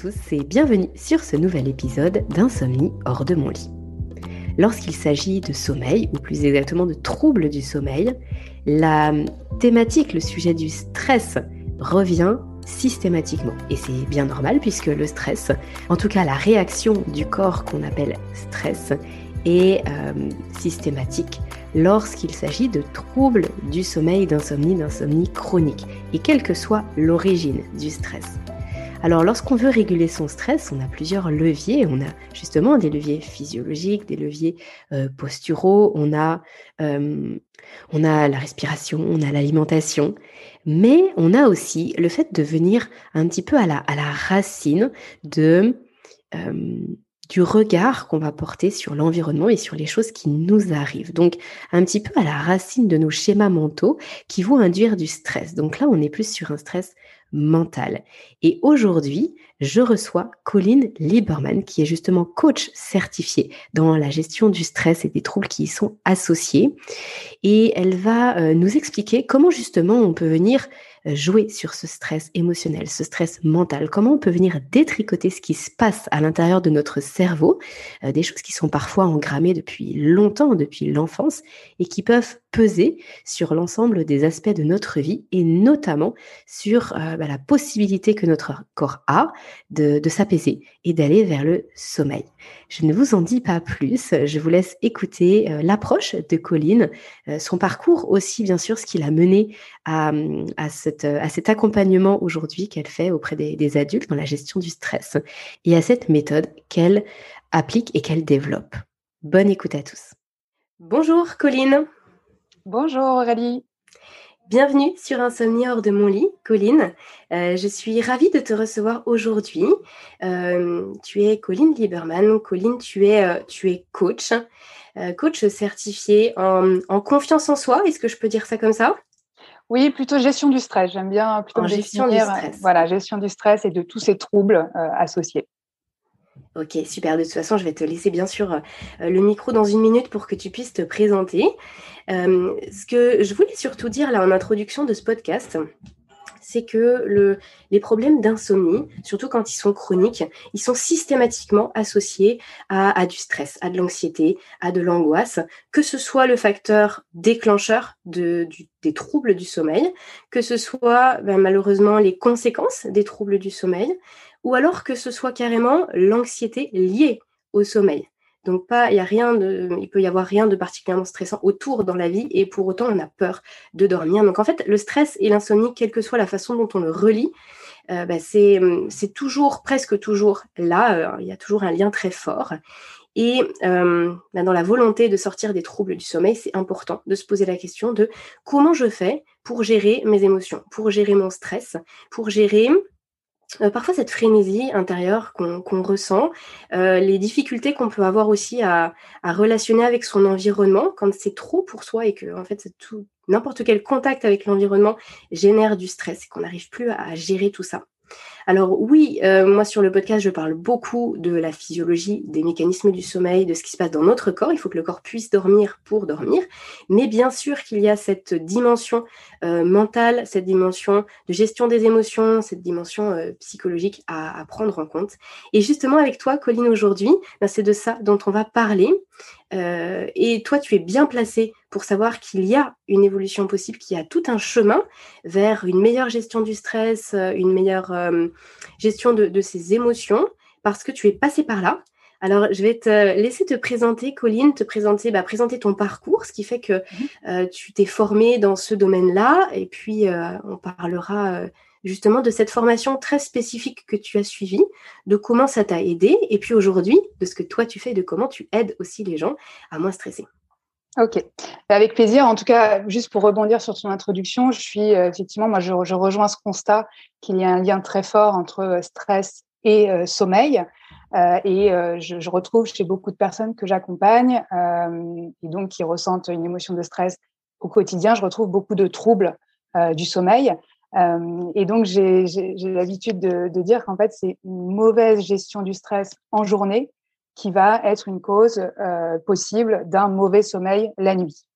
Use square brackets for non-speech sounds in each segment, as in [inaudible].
Tous et bienvenue sur ce nouvel épisode d'Insomnie hors de mon lit. Lorsqu'il s'agit de sommeil, ou plus exactement de troubles du sommeil, la thématique, le sujet du stress revient systématiquement. Et c'est bien normal puisque le stress, en tout cas la réaction du corps qu'on appelle stress, est euh, systématique lorsqu'il s'agit de troubles du sommeil, d'insomnie, d'insomnie chronique, et quelle que soit l'origine du stress. Alors lorsqu'on veut réguler son stress, on a plusieurs leviers. On a justement des leviers physiologiques, des leviers euh, posturaux, on a, euh, on a la respiration, on a l'alimentation, mais on a aussi le fait de venir un petit peu à la, racine. Euh, du regard qu'on va porter sur l'environnement et sur les choses qui nous arrivent. Donc un petit peu à la racine de nos schémas mentaux qui vont induire du stress. Donc là, on est plus sur un stress mental. Et aujourd'hui, je reçois Colline Lieberman, qui est justement coach certifié dans la gestion du stress et des troubles qui y sont associés. Et elle va euh, nous expliquer comment justement on peut venir jouer sur ce stress émotionnel, ce stress mental, comment on peut venir détricoter ce qui se passe à l'intérieur de notre cerveau, euh, des choses qui sont parfois engrammées depuis longtemps, depuis l'enfance, et qui peuvent peser sur l'ensemble des aspects de notre vie, et notamment sur euh, bah, la possibilité que notre corps a de, s'apaiser et d'aller vers le sommeil. Je ne vous en dis pas plus, je vous laisse écouter l'approche de Colline, son parcours aussi, bien sûr, ce qui l'a mené à, à ce euh, à cet accompagnement aujourd'hui qu'elle fait auprès des, adultes dans la gestion du stress et à cette méthode qu'elle applique et qu'elle développe. Bonne écoute à tous. Bonjour Colline. Bonjour Aurélie. Bienvenue sur Insomnie hors de mon lit, Colline. Euh, je suis ravie de te recevoir aujourd'hui. Euh, tu es Colline Lieberman. Colline, tu es, tu es coach, coach certifié en, en confiance en soi. Est-ce que je peux dire ça comme ça? Oui, plutôt gestion du stress. J'aime bien plutôt gestion du stress. Euh, voilà, gestion du stress et de tous ces troubles euh, associés. Ok, super. De toute façon, je vais te laisser bien sûr euh, le micro dans une minute pour que tu puisses te présenter. ce que je voulais surtout dire là en introduction de ce podcast, c'est que le, les problèmes d'insomnie, surtout quand ils sont chroniques, ils sont systématiquement associés à, du stress, à de l'anxiété, à de l'angoisse, que ce soit le facteur déclencheur de, des troubles du sommeil, que ce soit ben, malheureusement les conséquences des troubles du sommeil, ou alors que ce soit carrément l'anxiété liée au sommeil. Donc pas, il y a rien de, il peut y avoir rien de particulièrement stressant autour dans la vie et pour autant on a peur de dormir. Donc en fait, le stress et l'insomnie, quelle que soit la façon dont on le relie, euh, bah, c'est, toujours, presque toujours là. Euh, il y a toujours un lien très fort. Et euh, bah, dans la volonté de sortir des troubles du sommeil, c'est important de se poser la question de comment je fais pour gérer mes émotions, pour gérer mon stress, pour gérer euh, parfois cette frénésie intérieure qu'on ressent, euh, les difficultés qu'on peut avoir aussi à, relationner avec son environnement quand c'est trop pour soi et que en fait tout n'importe quel contact avec l'environnement génère du stress et qu'on n'arrive plus à gérer tout ça. Alors oui, euh, moi sur le podcast, je parle beaucoup de la physiologie, des mécanismes du sommeil, de ce qui se passe dans notre corps. Il faut que le corps puisse dormir pour dormir. Mais bien sûr qu'il y a cette dimension euh, mentale, cette dimension de gestion des émotions, cette dimension euh, psychologique à, prendre en compte. Et justement avec toi, Colline, aujourd'hui, ben, c'est de ça dont on va parler. Et toi, tu es bien placé pour savoir qu'il y a une évolution possible, qu'il y a tout un chemin vers une meilleure gestion du stress, euh, une meilleure euh, gestion de, ses émotions, parce que tu es passé par là. Alors, je vais te laisser te présenter, Colline, te présenter, bah, présenter ton parcours, ce qui fait que mmh tu t'es formée dans ce domaine-là, et puis on parlera justement de cette formation très spécifique que tu as suivie, de comment ça t'a aidé, et puis aujourd'hui, de ce que toi tu fais, de comment tu aides aussi les gens à moins stresser. Ok, avec plaisir. En tout cas, juste pour rebondir sur ton introduction, je suis euh, effectivement, moi, je, rejoins ce constat qu'il y a un lien très fort entre euh, stress et euh, sommeil. et je, je, retrouve chez beaucoup de personnes que j'accompagne et donc qui ressentent une émotion de stress au quotidien, je retrouve beaucoup de troubles du sommeil. Euh, et donc, j'ai l'habitude de, de, dire qu'en fait, c'est une mauvaise gestion du stress en journée qui va être une cause euh, possible d'un mauvais sommeil la nuit.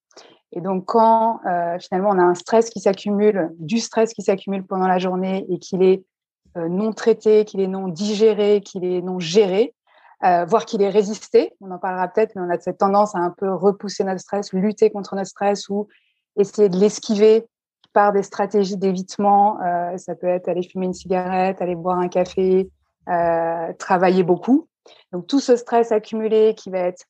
Et donc, quand euh, finalement on a un stress qui s'accumule, du stress qui s'accumule pendant la journée et qu'il est non traité, qu'il est non digéré, qu'il est non géré, voire qu'il est résisté. On en parlera peut-être, mais on a cette tendance à un peu repousser notre stress, lutter contre notre stress ou essayer de l'esquiver par des stratégies d'évitement. ça peut être aller fumer une cigarette, aller boire un café, travailler beaucoup. Donc tout ce stress accumulé qui va être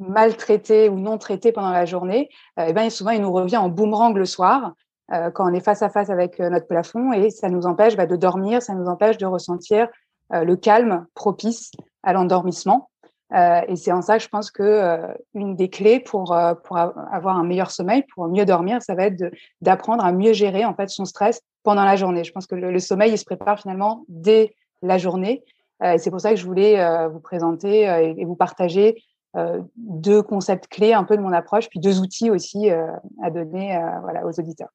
maltraité ou non traité pendant la journée, euh, eh ben, souvent il nous revient en boomerang le soir euh, quand on est face à face avec euh, notre plafond et ça nous empêche bah, de dormir, ça nous empêche de ressentir le calme propice à l'endormissement. et c'est en ça que je pense que une des clés pour pour avoir un meilleur sommeil, pour mieux dormir, ça va être d'apprendre à mieux gérer en fait son stress pendant la journée. Je pense que le, sommeil il se prépare finalement dès la journée. Et c'est pour ça que je voulais vous présenter et, vous partager euh, deux concepts clés un peu de mon approche, puis deux outils aussi euh, à donner euh, voilà, aux auditeurs.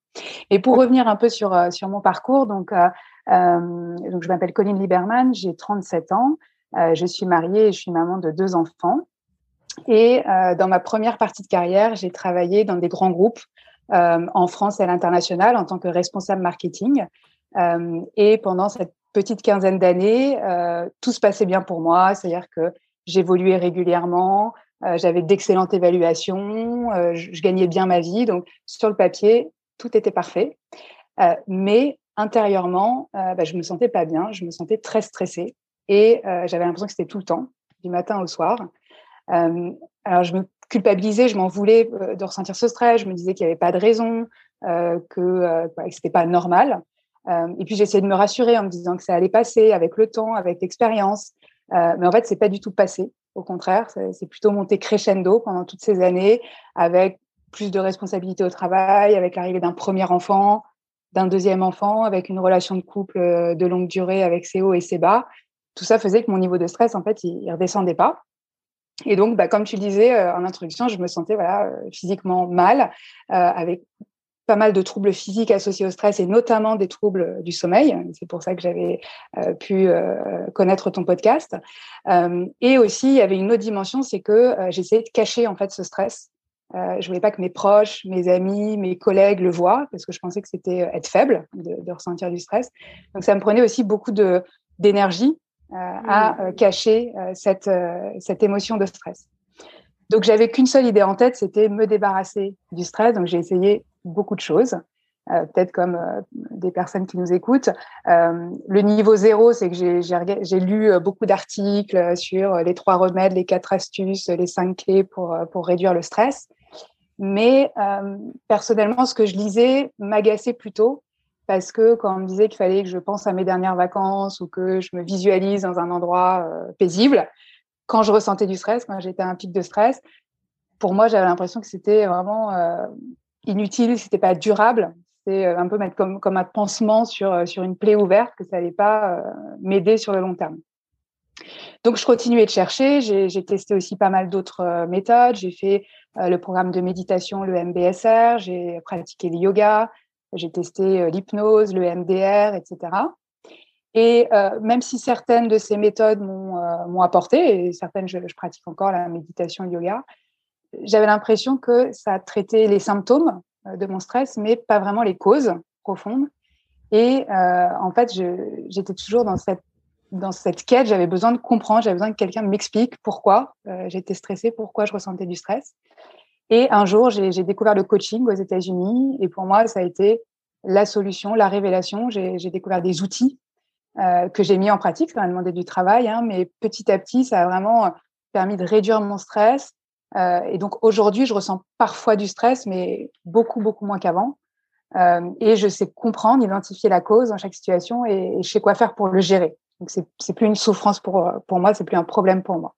Et pour revenir un peu sur, sur mon parcours, donc, donc je m'appelle Colline Lieberman, j'ai 37 ans, je suis mariée et je suis maman de deux enfants. Et dans ma première partie de carrière, j'ai travaillé dans des grands groupes en France et à l'international en tant que responsable marketing. et pendant cette petite quinzaine d'années, tout se passait bien pour moi, c'est-à-dire que j'évoluais régulièrement, euh, j'avais d'excellentes évaluations, euh, je, gagnais bien ma vie. Donc, sur le papier, tout était parfait. Euh, mais intérieurement, bah, je me sentais pas bien, je me sentais très stressée et j'avais l'impression que c'était tout le temps, du matin au soir. alors, je me culpabilisais, je m'en voulais de ressentir ce stress, je me disais qu'il n'y avait pas de raison, que, que c'était pas normal. Et puis, j'essayais de me rassurer en me disant que ça allait passer avec le temps, avec l'expérience. Euh, mais en fait, c'est pas du tout passé. Au contraire, c'est plutôt monté crescendo pendant toutes ces années, avec plus de responsabilités au travail, avec l'arrivée d'un premier enfant, d'un deuxième enfant, avec une relation de couple euh, de longue durée avec ses hauts et ses bas. Tout ça faisait que mon niveau de stress, en fait, il, il redescendait pas. Et donc, bah, comme tu disais euh, en introduction, je me sentais voilà, physiquement mal, euh, avec pas mal de troubles physiques associés au stress et notamment des troubles du sommeil. C'est pour ça que j'avais euh, pu euh, connaître ton podcast. Euh, et aussi, il y avait une autre dimension, c'est que j'essayais de cacher en fait ce stress. je voulais pas que mes proches, mes amis, mes collègues le voient parce que je pensais que c'était être faible de, de, ressentir du stress. Donc ça me prenait aussi beaucoup de d'énergie à mmh. cacher cette cette émotion de stress. Donc j'avais qu'une seule idée en tête, c'était me débarrasser du stress. Donc j'ai essayé beaucoup de choses. Euh, peut-être comme euh, des personnes qui nous écoutent. Euh, le niveau zéro, c'est que j'ai lu beaucoup d'articles sur les trois remèdes, les quatre astuces, les cinq clés pour, pour réduire le stress. Mais personnellement, ce que je lisais m'agaçait plutôt parce que quand on me disait qu'il fallait que je pense à mes dernières vacances ou que je me visualise dans un endroit paisible, quand je ressentais du stress, quand j'étais à un pic de stress, pour moi, j'avais l'impression que c'était vraiment inutile, c'était pas durable. C'est euh, un peu mettre comme, un pansement sur, euh, sur une plaie ouverte, que ça n'allait pas euh, m'aider sur le long terme. Donc, je continuais de chercher. J'ai testé aussi pas mal d'autres méthodes. J'ai fait le programme de méditation, le MBSR. J'ai pratiqué le yoga. J'ai testé l'hypnose, le MDR, etc. Et même si certaines de ces méthodes m'ont apporté, et certaines je, pratique encore, la méditation, yoga, j'avais l'impression que ça traitait les symptômes euh, de mon stress, mais pas vraiment les causes profondes. Et euh, en fait, j'étais toujours dans cette dans cette quête. J'avais besoin de comprendre, j'avais besoin que quelqu'un m'explique pourquoi euh, j'étais stressée, pourquoi je ressentais du stress. Et un jour, j'ai découvert le coaching aux États-Unis, et pour moi, ça a été la solution, la révélation. J'ai découvert des outils que j'ai mis en pratique. Ça m'a demandé du travail, hein, mais petit à petit, ça a vraiment permis de réduire mon stress, euh, et donc aujourd'hui, je ressens parfois du stress, mais beaucoup, beaucoup moins qu'avant. Euh, et je sais comprendre, identifier la cause dans chaque situation et, je sais quoi faire pour le gérer. Donc c'est plus une souffrance pour, pour moi, c'est plus un problème pour moi.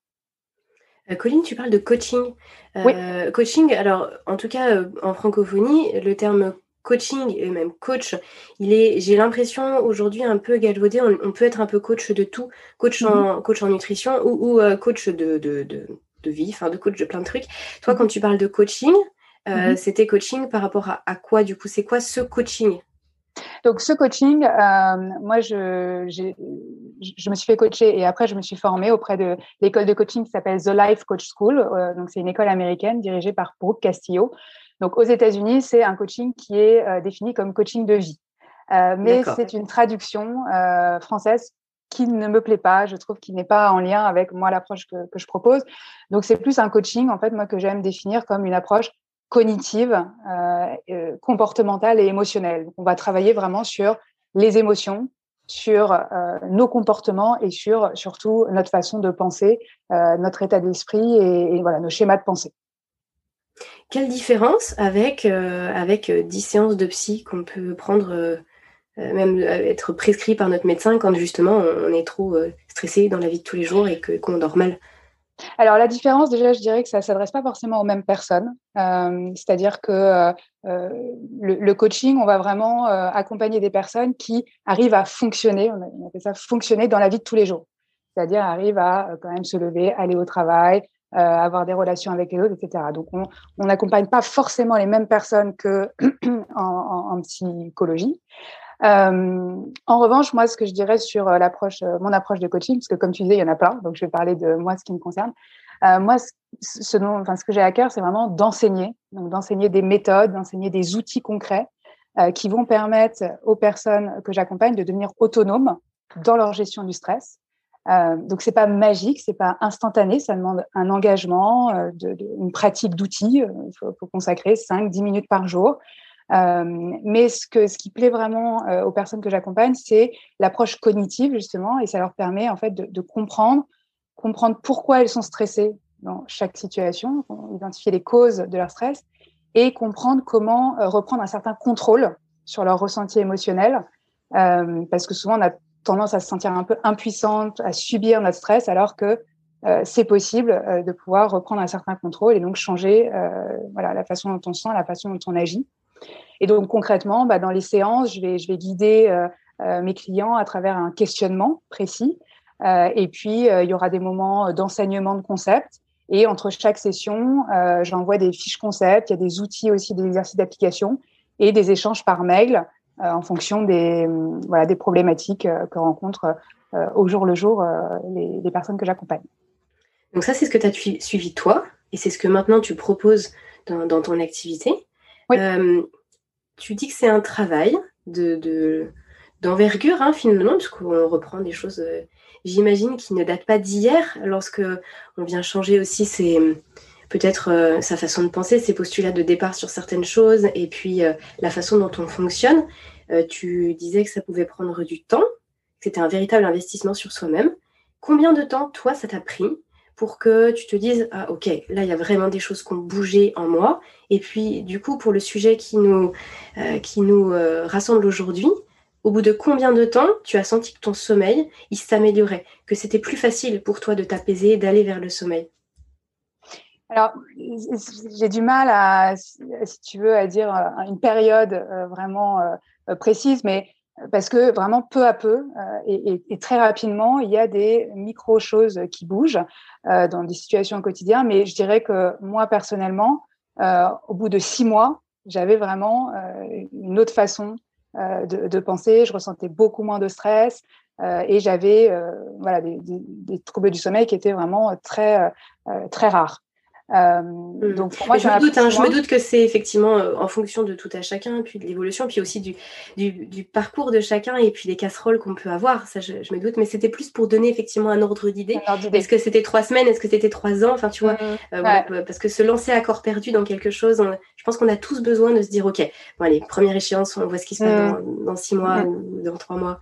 Euh, Colline, tu parles de coaching. Oui. Coaching, alors en tout cas en francophonie, le terme coaching et même coach, il est, j'ai l'impression aujourd'hui un peu galvaudé. On, peut être un peu coach de tout, coach en mm-hmm. coach en nutrition ou, ou coach de, de, de, de vie, enfin de coach de plein de trucs. Toi, quand tu parles de coaching, euh, mhm. c'était coaching par rapport à, quoi du coup? C'est quoi ce coaching? Donc ce coaching, euh, moi je, je me suis fait coacher et après je me suis formée auprès de l'école de coaching qui s'appelle The Life Coach School. Euh, donc c'est une école américaine dirigée par Brooke Castillo. Donc aux États-Unis, c'est un coaching qui est défini comme coaching de vie. mais c'est une traduction française qui ne me plaît pas. Je trouve qu'il n'est pas en lien avec moi l'approche que, je propose. Donc c'est plus un coaching en fait moi que j'aime définir comme une approche cognitive, comportementale et émotionnelle. on va travailler vraiment sur les émotions, sur euh, nos comportements et sur surtout notre façon de penser, euh, notre état d'esprit et, voilà nos schémas de pensée. Quelle différence avec euh, avec 10 séances de psy qu'on peut prendre même être prescrit par notre médecin quand justement on est trop stressé dans la vie de tous les jours et qu'on dort mal alors la différence, déjà, je dirais que ça ne s'adresse pas forcément aux mêmes personnes. Euh, c'est-à-dire que euh, euh, le, coaching, on va vraiment accompagner des personnes qui arrivent à fonctionner, on appelle ça fonctionner dans la vie de tous les jours. C'est-à-dire arrivent à quand même se lever, aller au travail, avoir des relations avec les autres, etc. Donc on n'accompagne pas forcément les mêmes personnes que [clears throat] en psychologie. Euh, en revanche, moi, ce que je dirais sur euh, l'approche, euh, mon approche de coaching, parce que comme tu disais, il y en a plein, donc je vais parler de moi, ce qui me concerne. moi, ce, dont, ce que j'ai à cœur, c'est vraiment d'enseigner, donc d'enseigner des méthodes, d'enseigner des outils concrets qui vont permettre aux personnes que j'accompagne de devenir autonomes dans leur gestion du stress. Donc c'est pas magique, c'est pas instantané, ça demande un engagement, une pratique d'outils. Il faut, consacrer 5-10 minutes par jour. Euh, mais ce, que, ce qui plaît vraiment euh, aux personnes que j'accompagne, c'est l'approche cognitive, justement, et ça leur permet en fait de, de, comprendre, comprendre pourquoi elles sont stressées dans chaque situation, identifier les causes de leur stress et comprendre comment euh, reprendre un certain contrôle sur leur ressenti émotionnel. Euh, parce que souvent, on a tendance à se sentir un peu impuissante, à subir notre stress, alors que euh, c'est possible de pouvoir reprendre un certain contrôle et donc changer voilà, la façon dont on se sent, la façon dont on agit. Et donc concrètement, bah, dans les séances, je vais, je vais guider euh, euh, mes clients à travers un questionnement précis. Euh, et puis, il y aura des moments d'enseignement de concepts. Et entre chaque session, j'envoie des fiches concepts, il y a des outils aussi, des exercices d'application et des échanges par mail en fonction des, voilà, des problématiques que rencontrent au jour le jour les, les personnes que j'accompagne. Donc ça, c'est ce que tu as suivi toi et c'est ce que maintenant tu proposes dans, dans ton activité. Oui tu dis que c'est un travail de, d'envergure hein, finalement, parce qu'on reprend des choses, euh, j'imagine, qui ne datent pas d'hier, lorsque on vient changer aussi peut-être euh, sa façon de penser, ses postulats de départ sur certaines choses, et puis euh, la façon dont on fonctionne. tu disais que ça pouvait prendre du temps, que c'était un véritable investissement sur soi-même. Combien de temps, toi, ça t'a pris pour que tu te dises ah ok là il y a vraiment des choses qui ont bougé en moi. Et puis du coup pour le sujet qui nous euh, qui nous euh, rassemble aujourd'hui au bout de combien de temps tu as senti que ton sommeil il s'améliorait que c'était plus facile pour toi de t'apaiser d'aller vers le sommeil? Alors j'ai du mal à si tu veux à dire euh, une période vraiment précise mais parce que vraiment peu à peu et, très rapidement, il y a des micro-choses qui bougent euh, dans des situations quotidiennes. Mais je dirais que moi, personnellement, euh, au bout de six mois, j'avais vraiment une autre façon de, penser. Je ressentais beaucoup moins de stress et j'avais voilà, des, des, troubles du sommeil qui étaient vraiment très, très rares. Euh, mmh. donc je, me doute, hein, je me doute que c'est effectivement euh, en fonction de tout à chacun, puis de l'évolution, puis aussi du, du, parcours de chacun et puis des casseroles qu'on peut avoir. Ça, je, me doute, mais c'était plus pour donner effectivement un ordre d'idée. Est-ce que c'était trois semaines? Est-ce que c'était trois ans? Enfin, tu vois, mmh. euh, parce que se lancer à corps perdu dans quelque chose, je pense qu'on a tous besoin de se dire, ok, bon allez, première échéance, on voit ce qui se passe mmh. dans, six mois ou dans trois mois.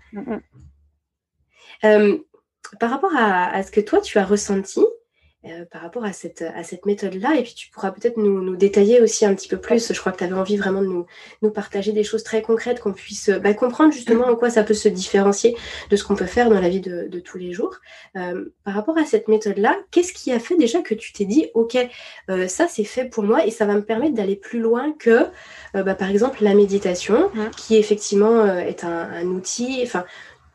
par rapport à, à, ce que toi tu as ressenti, euh, par rapport à cette, à cette méthode-là. Et puis tu pourras peut-être nous, nous, détailler aussi un petit peu plus. Je crois que tu avais envie vraiment de nous, nous, partager des choses très concrètes, qu'on puisse bah, comprendre justement en quoi ça peut se différencier de ce qu'on peut faire dans la vie de, de tous les jours. Euh, par rapport à cette méthode-là, qu'est-ce qui a fait déjà que tu t'es dit, OK, euh, ça c'est fait pour moi et ça va me permettre d'aller plus loin que, bah, par exemple, la méditation, qui effectivement est un, un outil, enfin,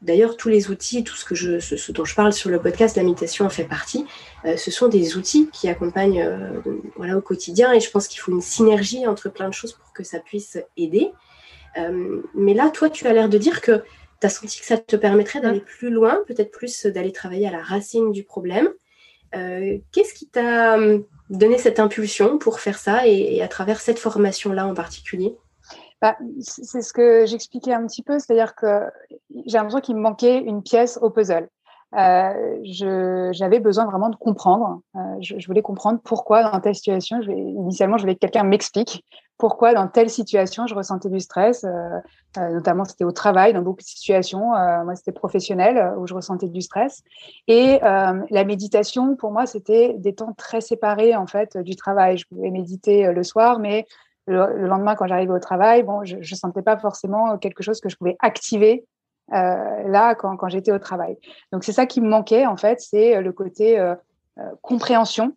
D'ailleurs, tous les outils, tout ce, que je, ce, dont je parle sur le podcast, la méditation en fait partie. Euh, ce sont des outils qui accompagnent euh, voilà, au quotidien et je pense qu'il faut une synergie entre plein de choses pour que ça puisse aider. Euh, mais là, toi, tu as l'air de dire que tu as senti que ça te permettrait d'aller plus loin, peut-être plus d'aller travailler à la racine du problème. Qu'est-ce qui t'a donné cette impulsion pour faire ça et à travers cette formation-là en particulier? Bah, C'est ce que j'expliquais un petit peu, c'est-à-dire que j'ai l'impression qu'il me manquait une pièce au puzzle. Euh, j'avais besoin vraiment de comprendre. Euh, je, je, voulais comprendre pourquoi dans telle situation, je, initialement, je voulais que quelqu'un m'explique pourquoi dans telle situation je ressentais du stress. Euh, euh notamment, c'était au travail, dans beaucoup de situations. Euh, moi, c'était professionnel où je ressentais du stress. Et la méditation, pour moi, c'était des temps très séparés en fait du travail. Je pouvais méditer le soir, mais le, lendemain, quand j'arrivais au travail, bon, je ne sentais pas forcément quelque chose que je pouvais activer euh, là quand, j'étais au travail. Donc c'est ça qui me manquait en fait, c'est euh, le côté euh, compréhension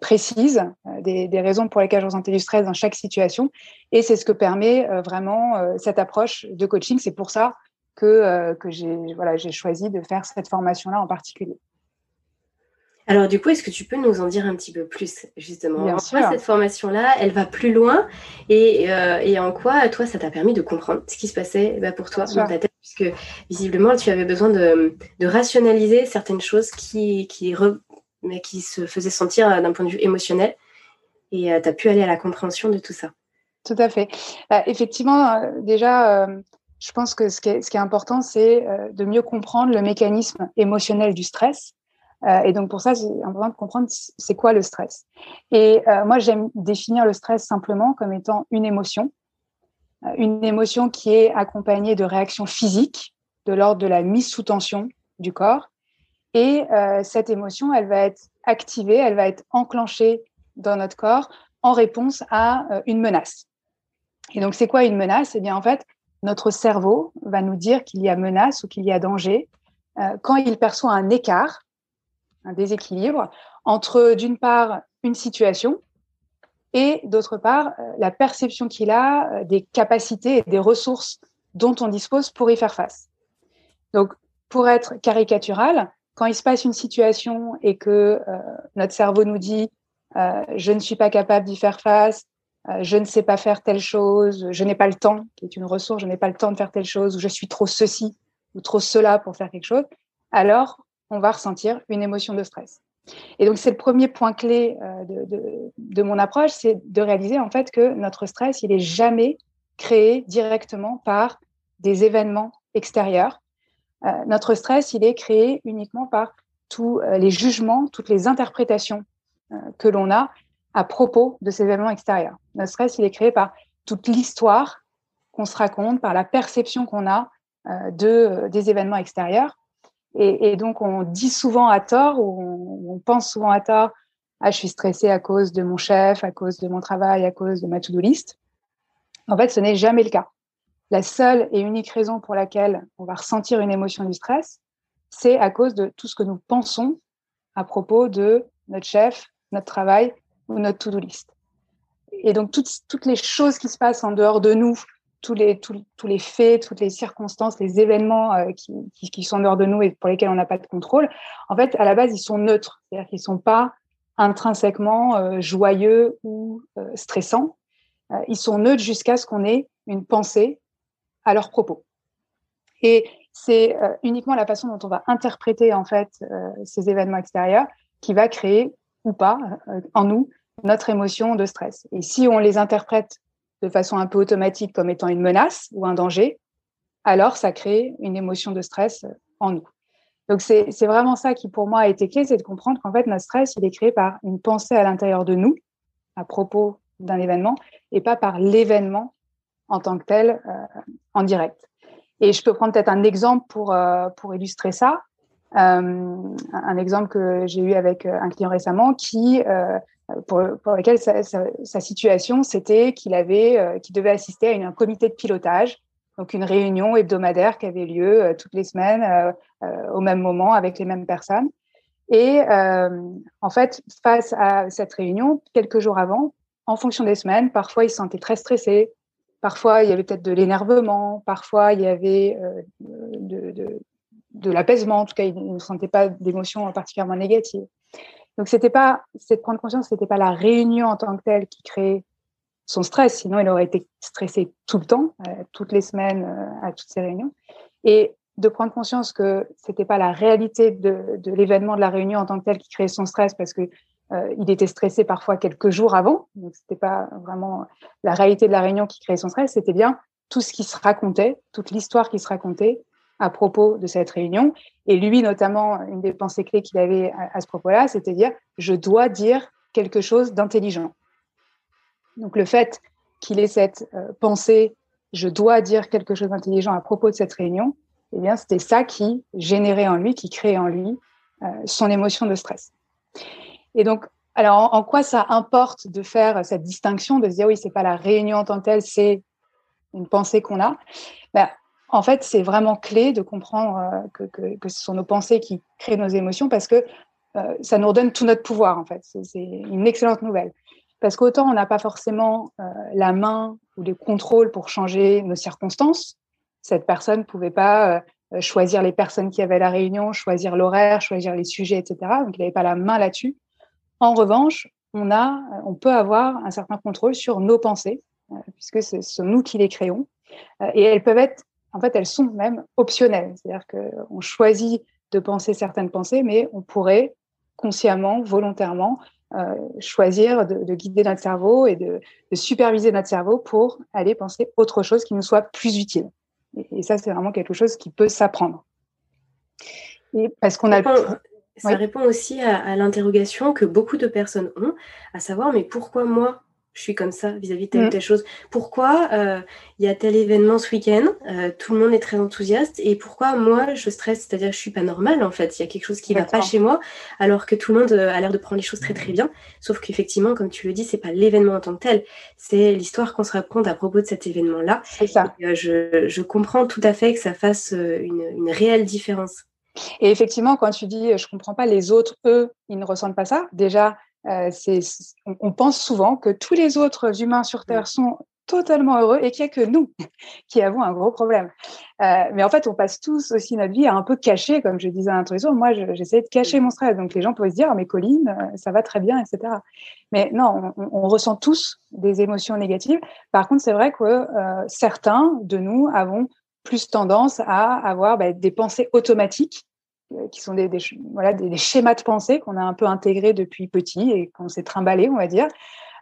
précise des, raisons pour lesquelles je ressentais du stress dans chaque situation. Et c'est ce que permet vraiment cette approche de coaching. C'est pour ça que, j'ai choisi de faire cette formation-là en particulier. Alors du coup, est-ce que tu peux nous en dire un petit peu plus justement? En quoi cette formation-là, elle va plus loin? Et, et, en quoi toi, ça t'a permis de comprendre ce qui se passait bah, pour toi dans ta tête? Puisque visiblement, tu avais besoin de, rationaliser certaines choses qui, qui, mais qui se faisaient sentir euh, d'un point de vue émotionnel. Et euh, tu as pu aller à la compréhension de tout ça. Tout à fait. Bah, effectivement, euh, déjà, je pense que ce qui est, ce qui est important, c'est de mieux comprendre le mécanisme émotionnel du stress. Et donc, pour ça, c'est important de comprendre c'est quoi le stress. Et moi, j'aime définir le stress simplement comme étant une émotion une émotion qui est accompagnée de réactions physiques de l'ordre de la mise sous tension du corps. Et euh, cette émotion, elle va être activée, elle va être enclenchée dans notre corps en réponse à euh, une menace. Et donc, c'est quoi une menace? Eh bien, en fait, notre cerveau va nous dire qu'il y a menace ou qu'il y a danger euh, quand il perçoit un écart, un déséquilibre entre, d'une part, une situation et d'autre part, euh, la perception qu'il a euh, des capacités et des ressources dont on dispose pour y faire face. Donc, pour être caricatural, quand il se passe une situation et que euh, notre cerveau nous dit je ne suis pas capable d'y faire face, je ne sais pas faire telle chose, je n'ai pas le temps, qui est une ressource, je n'ai pas le temps de faire telle chose, ou je suis trop ceci ou trop cela pour faire quelque chose, alors on va ressentir une émotion de stress. Et donc, c'est le premier point clé euh, de, mon approche, c'est de réaliser en fait que notre stress, il est jamais créé directement par des événements extérieurs. Euh, notre stress, il est créé uniquement par tous euh, les jugements, toutes les interprétations que l'on a à propos de ces événements extérieurs. Notre stress, il est créé par toute l'histoire qu'on se raconte, par la perception qu'on a de, des événements extérieurs. Et, donc, on dit souvent à tort, ou on, pense souvent à tort, ah, je suis stressée à cause de mon chef, à cause de mon travail, à cause de ma to-do list. En fait, ce n'est jamais le cas. La seule et unique raison pour laquelle on va ressentir une émotion du stress, c'est à cause de tout ce que nous pensons à propos de notre chef, notre travail ou notre to-do list. Et donc, toutes, toutes les choses qui se passent en dehors de nous, tous les, tous, les faits, toutes les circonstances, les événements euh, qui, qui, sont dehors de nous et pour lesquels on n'a pas de contrôle, en fait, à la base, ils sont neutres. C'est-à-dire qu'ils ne sont pas intrinsèquement euh, joyeux ou euh, stressants. ils sont neutres jusqu'à ce qu'on ait une pensée à leur propos. Et c'est uniquement la façon dont on va interpréter en fait ces événements extérieurs qui va créer ou pas en nous notre émotion de stress. Et si on les interprète de façon un peu automatique comme étant une menace ou un danger, alors ça crée une émotion de stress en nous. Donc c'est vraiment ça qui pour moi a été clé, c'est de comprendre qu'en fait notre stress il est créé par une pensée à l'intérieur de nous à propos d'un événement et pas par l'événement en tant que tel euh, en direct. Et je peux prendre peut-être un exemple pour euh, pour illustrer ça. Euh, un exemple que j'ai eu avec un client récemment qui pour, lequel sa, situation, c'était qu'il avait, euh, qu'il devait assister à un comité de pilotage, donc une réunion hebdomadaire qui avait lieu euh, toutes les semaines euh, au même moment avec les mêmes personnes. Et en fait, face à cette réunion, quelques jours avant, en fonction des semaines, parfois il se sentait très stressé, parfois il y avait peut-être de l'énervement, parfois il y avait de, de, de l'apaisement, en tout cas il ne sentait pas d'émotions particulièrement négatives. Donc, c'était pas, c'est de prendre conscience, c'était pas la réunion en tant que telle qui créait son stress, sinon il aurait été stressé tout le temps, euh, toutes les semaines, euh, à toutes ces réunions. Et de prendre conscience que c'était pas la réalité de, l'événement de la réunion en tant que tel qui créait son stress, parce que il était stressé parfois quelques jours avant, donc c'était pas vraiment la réalité de la réunion qui créait son stress, c'était bien tout ce qui se racontait, toute l'histoire qui se racontait à propos de cette réunion. Et lui, notamment, une des pensées clés qu'il avait à, ce propos-là, c'était dire je dois dire quelque chose d'intelligent. Donc le fait qu'il ait cette pensée je dois dire quelque chose d'intelligent à propos de cette réunion, eh bien, c'était ça qui générait en lui, qui créait en lui euh, son émotion de stress. Et donc, alors, en, quoi ça importe de faire cette distinction, de se dire oui, c'est pas la réunion en tant que telle, c'est une pensée qu'on a? Ben, en fait, c'est vraiment clé de comprendre euh, que, ce sont nos pensées qui créent nos émotions parce que euh, ça nous redonne tout notre pouvoir. En fait, c'est une excellente nouvelle. Parce qu'autant on n'a pas forcément euh, la main ou les contrôles pour changer nos circonstances. Cette personne ne pouvait pas choisir les personnes qui avaient la réunion, choisir l'horaire, choisir les sujets, etc. Donc il n'avait pas la main là-dessus. En revanche, on a, on peut avoir un certain contrôle sur nos pensées, puisque ce sont nous qui les créons. et elles peuvent être, en fait, elles sont même optionnelles. C'est-à-dire qu'on choisit de penser certaines pensées, mais on pourrait consciemment, volontairement, euh, choisir de, guider notre cerveau et de, superviser notre cerveau pour aller penser autre chose qui nous soit plus utile. Et, ça, c'est vraiment quelque chose qui peut s'apprendre. Et parce qu'on a ça répond aussi à, à l'interrogation que beaucoup de personnes ont, à savoir mais pourquoi moi? Je suis comme ça vis-à-vis de telle ou mm. telle chose. Pourquoi euh, il y a tel événement ce week-end, euh, tout le monde est très enthousiaste, et pourquoi moi je stresse, c'est-à-dire je suis pas normale en fait, il y a quelque chose qui ne va pas chez moi, alors que tout le monde euh, a l'air de prendre les choses très très bien. Sauf qu'effectivement, comme tu le dis, c'est pas l'événement en tant que tel, c'est l'histoire qu'on se raconte à propos de cet événement-là. C'est ça. je, je, comprends tout à fait que ça fasse une, une réelle différence. Et effectivement, quand tu dis je comprends pas les autres, eux, ils ne ressentent pas ça. Déjà, euh, on, pense souvent que tous les autres humains sur Terre sont totalement heureux et qu'il n'y a que nous [laughs] qui avons un gros problème. Euh, mais en fait, on passe tous aussi notre vie à un peu cacher, comme je disais à l'introduction. Moi, j'essaie de cacher mon stress. Donc, les gens peuvent se dire, ah, mais Colline, euh, ça va très bien, etc. Mais non, on, ressent tous des émotions négatives. Par contre, c'est vrai que certains de nous avons plus tendance à avoir bah, des pensées automatiques qui sont des, voilà, des, schémas de pensée qu'on a un peu intégrés depuis petit et qu'on s'est trimballé, on va dire,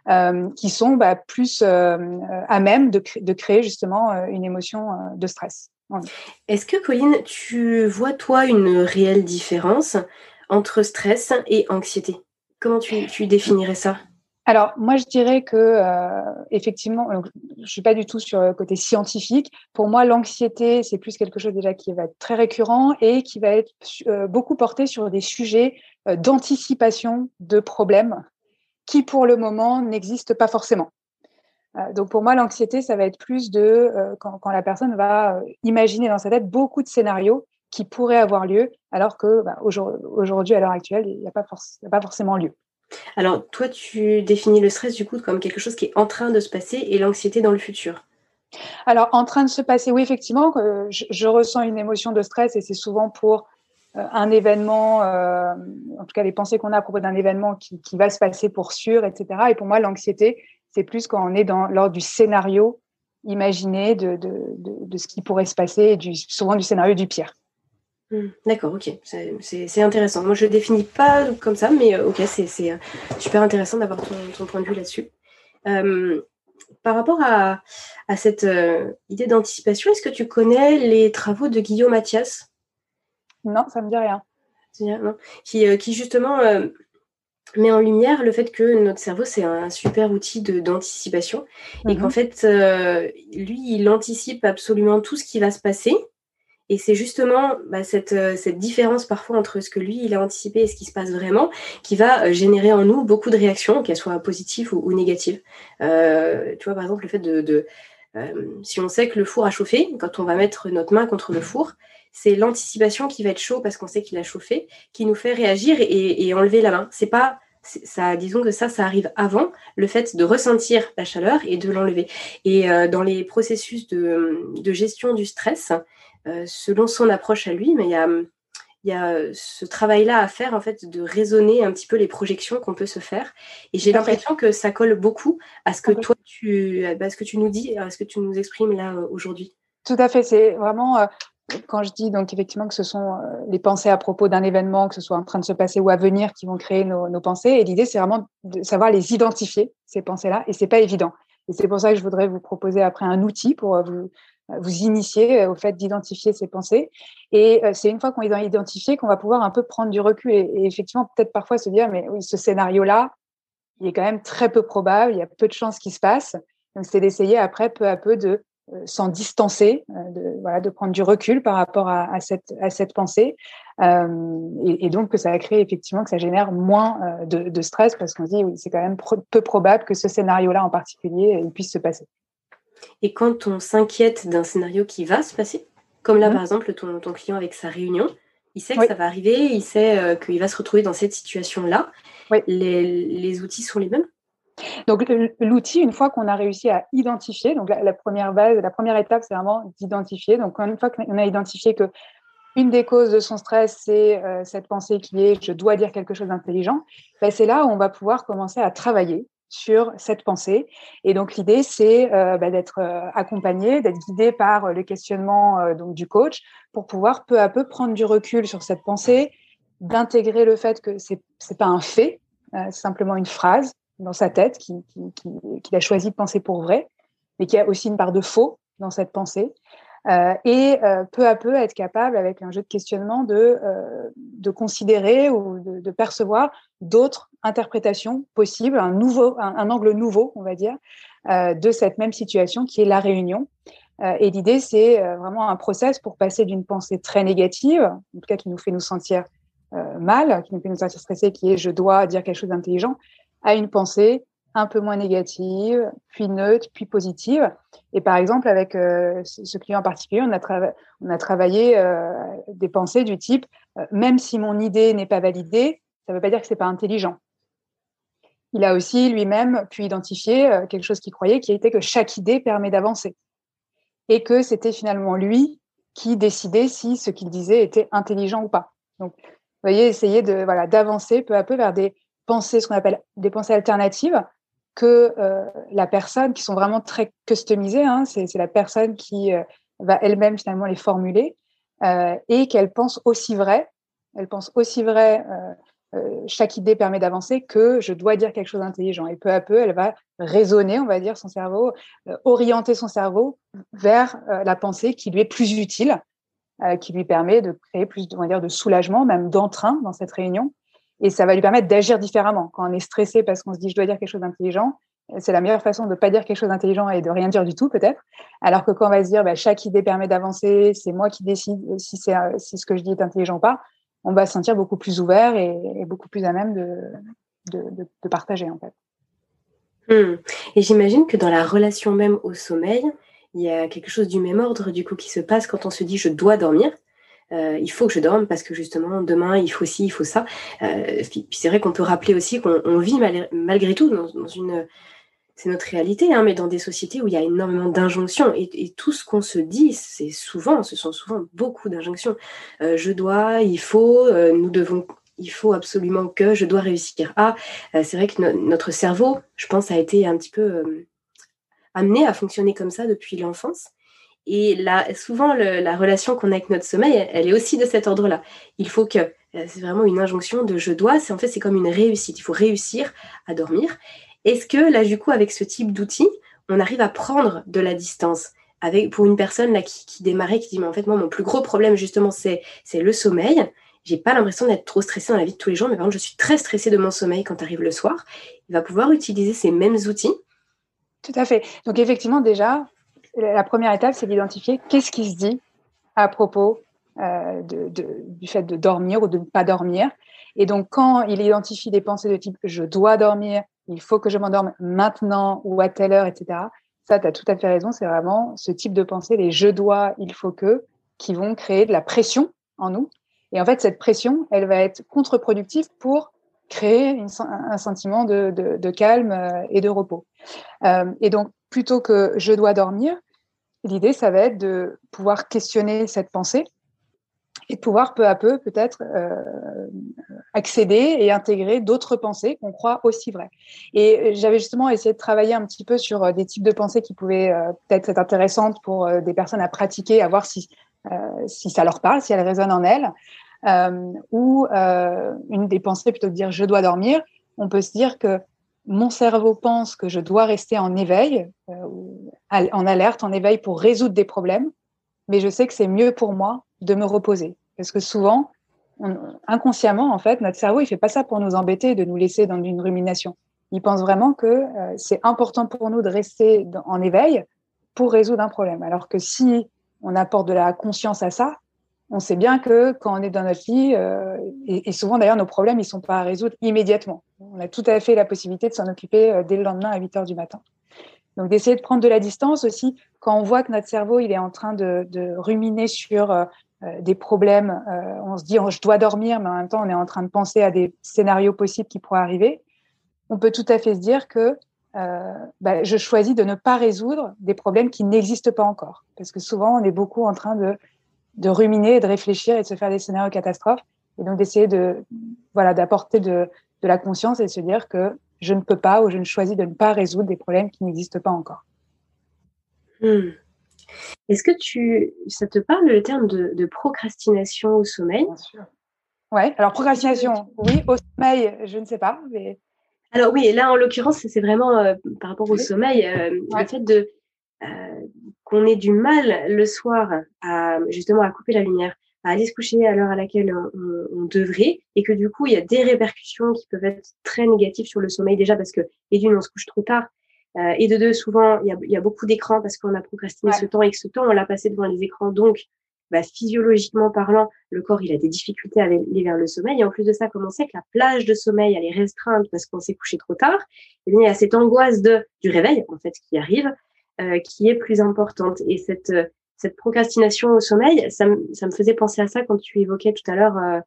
euh, qui sont bah, plus euh, à même de, de, créer justement une émotion de stress. Est-ce que, Colline, tu vois, toi, une réelle différence entre stress et anxiété? Comment tu, tu définirais ça? Alors, moi, je dirais que, euh, effectivement, je ne suis pas du tout sur le côté scientifique. Pour moi, l'anxiété, c'est plus quelque chose déjà qui va être très récurrent et qui va être euh, beaucoup porté sur des sujets euh, d'anticipation de problèmes qui, pour le moment, n'existent pas forcément. donc, pour moi, l'anxiété, ça va être plus de quand, la personne va imaginer dans sa tête beaucoup de scénarios qui pourraient avoir lieu, alors que bah, à l'heure actuelle, il n'y a pas forcément lieu. Alors, toi, tu définis le stress du coup comme quelque chose qui est en train de se passer et l'anxiété dans le futur. Alors, en train de se passer, oui, effectivement, je, ressens une émotion de stress et c'est souvent pour euh, un événement, euh, en tout cas les pensées qu'on a à propos d'un événement qui, va se passer pour sûr, etc. Et pour moi, l'anxiété, c'est plus quand on est dans, lors du scénario imaginé de, de, ce qui pourrait se passer, et souvent du scénario du pire. Hmm, d'accord, ok, c'est intéressant. Moi, je ne définis pas comme ça, mais euh, ok, c'est euh, super intéressant d'avoir ton, point de vue là-dessus. Euh, par rapport à, cette idée d'anticipation, est-ce que tu connais les travaux de Guillaume Mathias? Non, ça ne me dit rien. Qui, justement met en lumière le fait que notre cerveau, c'est un super outil d'anticipation et qu'en mhm. fait, lui, il anticipe absolument tout ce qui va se passer et c'est justement bah, cette, euh, cette, différence parfois entre ce que lui, il a anticipé et ce qui se passe vraiment qui va euh, générer en nous beaucoup de réactions, qu'elles soient positives ou, négatives. Euh, tu vois, par exemple, le fait de... si on sait que le four a chauffé, quand on va mettre notre main contre le four, c'est l'anticipation qui va être chaud parce qu'on sait qu'il a chauffé, qui nous fait réagir et, enlever la main. C'est pas ça, disons que ça, ça arrive avant le fait de ressentir la chaleur et de l'enlever. Et dans les processus de, de, gestion du stress, euh, selon son approche à lui, mais il y a, il y a ce travail-là à faire, en fait, de raisonner un petit peu les projections qu'on peut se faire. Et j'ai l'impression que ça colle beaucoup à ce que toi, tu, à ce que tu nous dis, à ce que tu nous exprimes là euh, aujourd'hui. Tout à fait. C'est vraiment, euh, quand je dis donc effectivement que ce sont les pensées à propos d'un événement, que ce soit en train de se passer ou à venir, qui vont créer nos, nos pensées. Et l'idée, c'est vraiment de savoir les identifier, ces pensées-là. Et c'est pas évident. Et c'est pour ça que je voudrais vous proposer après un outil pour vous, vous initier au fait d'identifier ces pensées. Et c'est une fois qu'on est identifié qu'on va pouvoir un peu prendre du recul et, effectivement peut-être parfois se dire, mais oui, ce scénario-là, il est quand même très peu probable, il y a peu de chances qu'il se passe. Donc, c'est d'essayer après, peu à peu, de euh, s'en distancer, euh, de, prendre du recul par rapport à, cette, pensée. Euh, et, donc, que ça a créé effectivement que ça génère moins euh, de, stress parce qu'on se dit, oui, c'est quand même peu probable que ce scénario-là en particulier puisse se passer. Et quand on s'inquiète d'un scénario qui va se passer, comme là, mmh. par exemple, ton, ton, client avec sa réunion, il sait que oui. ça va arriver, il sait euh, qu'il va se retrouver dans cette situation-là. Oui. Les, les outils sont les mêmes? Donc l'outil, une fois qu'on a réussi à identifier, donc la, la première base, la première étape, c'est vraiment d'identifier. Donc une fois qu'on a identifié que une des causes de son stress, c'est euh, cette pensée qui est je dois dire quelque chose d'intelligent, ben, c'est là où on va pouvoir commencer à travailler sur cette pensée. Et donc l'idée, c'est euh, ben, d'être euh, accompagné, d'être guidé par le questionnement euh, donc du coach pour pouvoir peu à peu prendre du recul sur cette pensée, d'intégrer le fait que c'est c'est pas un fait, euh, c'est simplement une phrase dans sa tête qu'il qui, qui, qui a choisi de penser pour vrai, mais qui a aussi une part de faux dans cette pensée. Euh, et euh, peu à peu être capable, avec un jeu de questionnement, de, euh, de considérer ou de, percevoir d'autres interprétations possibles, un, nouveau, un, angle nouveau, on va dire, de cette même situation qui est la réunion. Et l'idée, c'est vraiment un process pour passer d'une pensée très négative, en tout cas qui nous fait nous sentir mal, qui nous fait nous sentir stressés, qui est je dois dire quelque chose d'intelligent, à une pensée un peu moins négative, puis neutre, puis positive. Et par exemple, avec euh, ce client en particulier, on a, travaillé euh, des pensées du type euh, même si mon idée n'est pas validée, ça ne veut pas dire que c'est pas intelligent. Il a aussi lui-même pu identifier quelque chose qu'il croyait, qui était que chaque idée permet d'avancer, et que c'était finalement lui qui décidait si ce qu'il disait était intelligent ou pas. Donc, vous voyez, essayer de voilà d'avancer peu à peu vers des pensées, ce qu'on appelle des pensées alternatives, que euh, la personne, qui sont vraiment très customisées, hein, c'est la personne qui euh, va elle-même finalement les formuler, euh, et qu'elle pense aussi vrai, elle pense aussi vrai, chaque idée permet d'avancer, que je dois dire quelque chose d'intelligent. Et peu à peu, elle va raisonner, on va dire, son cerveau, orienter son cerveau vers la pensée qui lui est plus utile, qui lui permet de créer plus, on dire, de soulagement, même d'entrain dans cette réunion et ça va lui permettre d'agir différemment. Quand on est stressé parce qu'on se dit je dois dire quelque chose d'intelligent, c'est la meilleure façon de ne pas dire quelque chose d'intelligent et de rien dire du tout peut-être. Alors que quand on va se dire bah, chaque idée permet d'avancer, c'est moi qui décide si c'est si ce que je dis est intelligent ou pas, on va se sentir beaucoup plus ouvert et, beaucoup plus à même de, de, partager en fait. Mmh. Et j'imagine que dans la relation même au sommeil, il y a quelque chose du même ordre du coup qui se passe quand on se dit je dois dormir euh, il faut que je dorme parce que justement demain il faut ci, il faut ça. Euh, puis, c'est vrai qu'on peut rappeler aussi qu'on vit mal, malgré tout dans, dans une c'est notre réalité, hein, mais dans des sociétés où il y a énormément d'injonctions et, et, tout ce qu'on se dit, c'est souvent, ce sont souvent beaucoup d'injonctions. Euh, je dois, il faut, euh, nous devons, il faut absolument que, je dois réussir à. Euh, c'est vrai que no notre cerveau, je pense, a été un petit peu euh, amené à fonctionner comme ça depuis l'enfance. Et là, souvent, la relation qu'on a avec notre sommeil, elle, est aussi de cet ordre-là. Il faut que, euh, c'est vraiment une injonction de je dois, c'est en fait, c'est comme une réussite. Il faut réussir à dormir. Est-ce que là, du coup, avec ce type d'outil, on arrive à prendre de la distance avec, pour une personne là, qui, démarrait, qui dit, mais en fait, moi, mon plus gros problème, justement, c'est, c'est le sommeil. J'ai pas l'impression d'être trop stressée dans la vie de tous les jours, mais par contre, je suis très stressée de mon sommeil quand arrive le soir. Il va pouvoir utiliser ces mêmes outils. Tout à fait. Donc, effectivement, déjà, la première étape, c'est d'identifier qu'est-ce qui se dit à propos euh, du fait de dormir ou de ne pas dormir. Et donc, quand il identifie des pensées de type je dois dormir, il faut que je m'endorme maintenant ou à telle heure, etc., ça, tu as tout à fait raison, c'est vraiment ce type de pensée, les je dois, il faut que, qui vont créer de la pression en nous. Et en fait, cette pression, elle va être contre-productive pour créer un sentiment de, calme euh, et de repos. Euh, et donc, plutôt que je dois dormir, l'idée, ça va être de pouvoir questionner cette pensée et de pouvoir peu à peu peut-être euh, accéder et intégrer d'autres pensées qu'on croit aussi vraies. Et j'avais justement essayé de travailler un petit peu sur euh, des types de pensées qui pouvaient euh, peut-être être intéressantes pour des personnes à pratiquer, à voir si si ça leur parle, si elles résonnent en elles. ou une des pensées, plutôt que de dire je dois dormir, on peut se dire que mon cerveau pense que je dois rester en éveil, en alerte, en éveil pour résoudre des problèmes, mais je sais que c'est mieux pour moi de me reposer. Parce que souvent, inconsciemment, en fait, notre cerveau, il fait pas ça pour nous embêter, de nous laisser dans une rumination. Il pense vraiment que euh, c'est important pour nous de rester en éveil pour résoudre un problème. Alors que si on apporte de la conscience à ça, on sait bien que quand on est dans notre lit, euh, et, souvent d'ailleurs nos problèmes, ils sont pas à résoudre immédiatement. On a tout à fait la possibilité de s'en occuper euh, dès le lendemain à 8 heures du matin. Donc d'essayer de prendre de la distance aussi quand on voit que notre cerveau il est en train de, ruminer sur euh, des problèmes. On se dit, oh, je dois dormir, mais en même temps, on est en train de penser à des scénarios possibles qui pourraient arriver. On peut tout à fait se dire que bah, je choisis de ne pas résoudre des problèmes qui n'existent pas encore. Parce que souvent, on est beaucoup en train de, de ruminer, de réfléchir et de se faire des scénarios catastrophes. Et donc d'essayer de voilà d'apporter de, de la conscience et de se dire que je ne peux pas ou je ne choisis de ne pas résoudre des problèmes qui n'existent pas encore. Hmm. Est-ce que tu, ça te parle le terme de, procrastination au sommeil? Bien sûr. Ouais, alors procrastination, oui, au sommeil, je ne sais pas. Mais... Alors oui, là en l'occurrence, c'est vraiment euh, par rapport au sommeil, euh, le fait de euh, qu'on ait du mal le soir à justement à couper la lumière, à aller se coucher à l'heure à laquelle on, devrait, et que du coup il y a des répercussions qui peuvent être très négatives sur le sommeil déjà parce que et d'une on se couche trop tard, euh, et de deux, souvent, il y a, y a, beaucoup d'écrans parce qu'on a procrastiné ce temps et que ce temps, on l'a passé devant les écrans. Donc, bah, physiologiquement parlant, le corps, il a des difficultés à aller vers le sommeil. Et en plus de ça, comme on sait que la plage de sommeil, elle est restreinte parce qu'on s'est couché trop tard, et eh bien, il y a cette angoisse de, du réveil, en fait, qui arrive, euh, qui est plus importante. Et cette, cette procrastination au sommeil, ça, ça me faisait penser à ça quand tu évoquais tout à l'heure euh,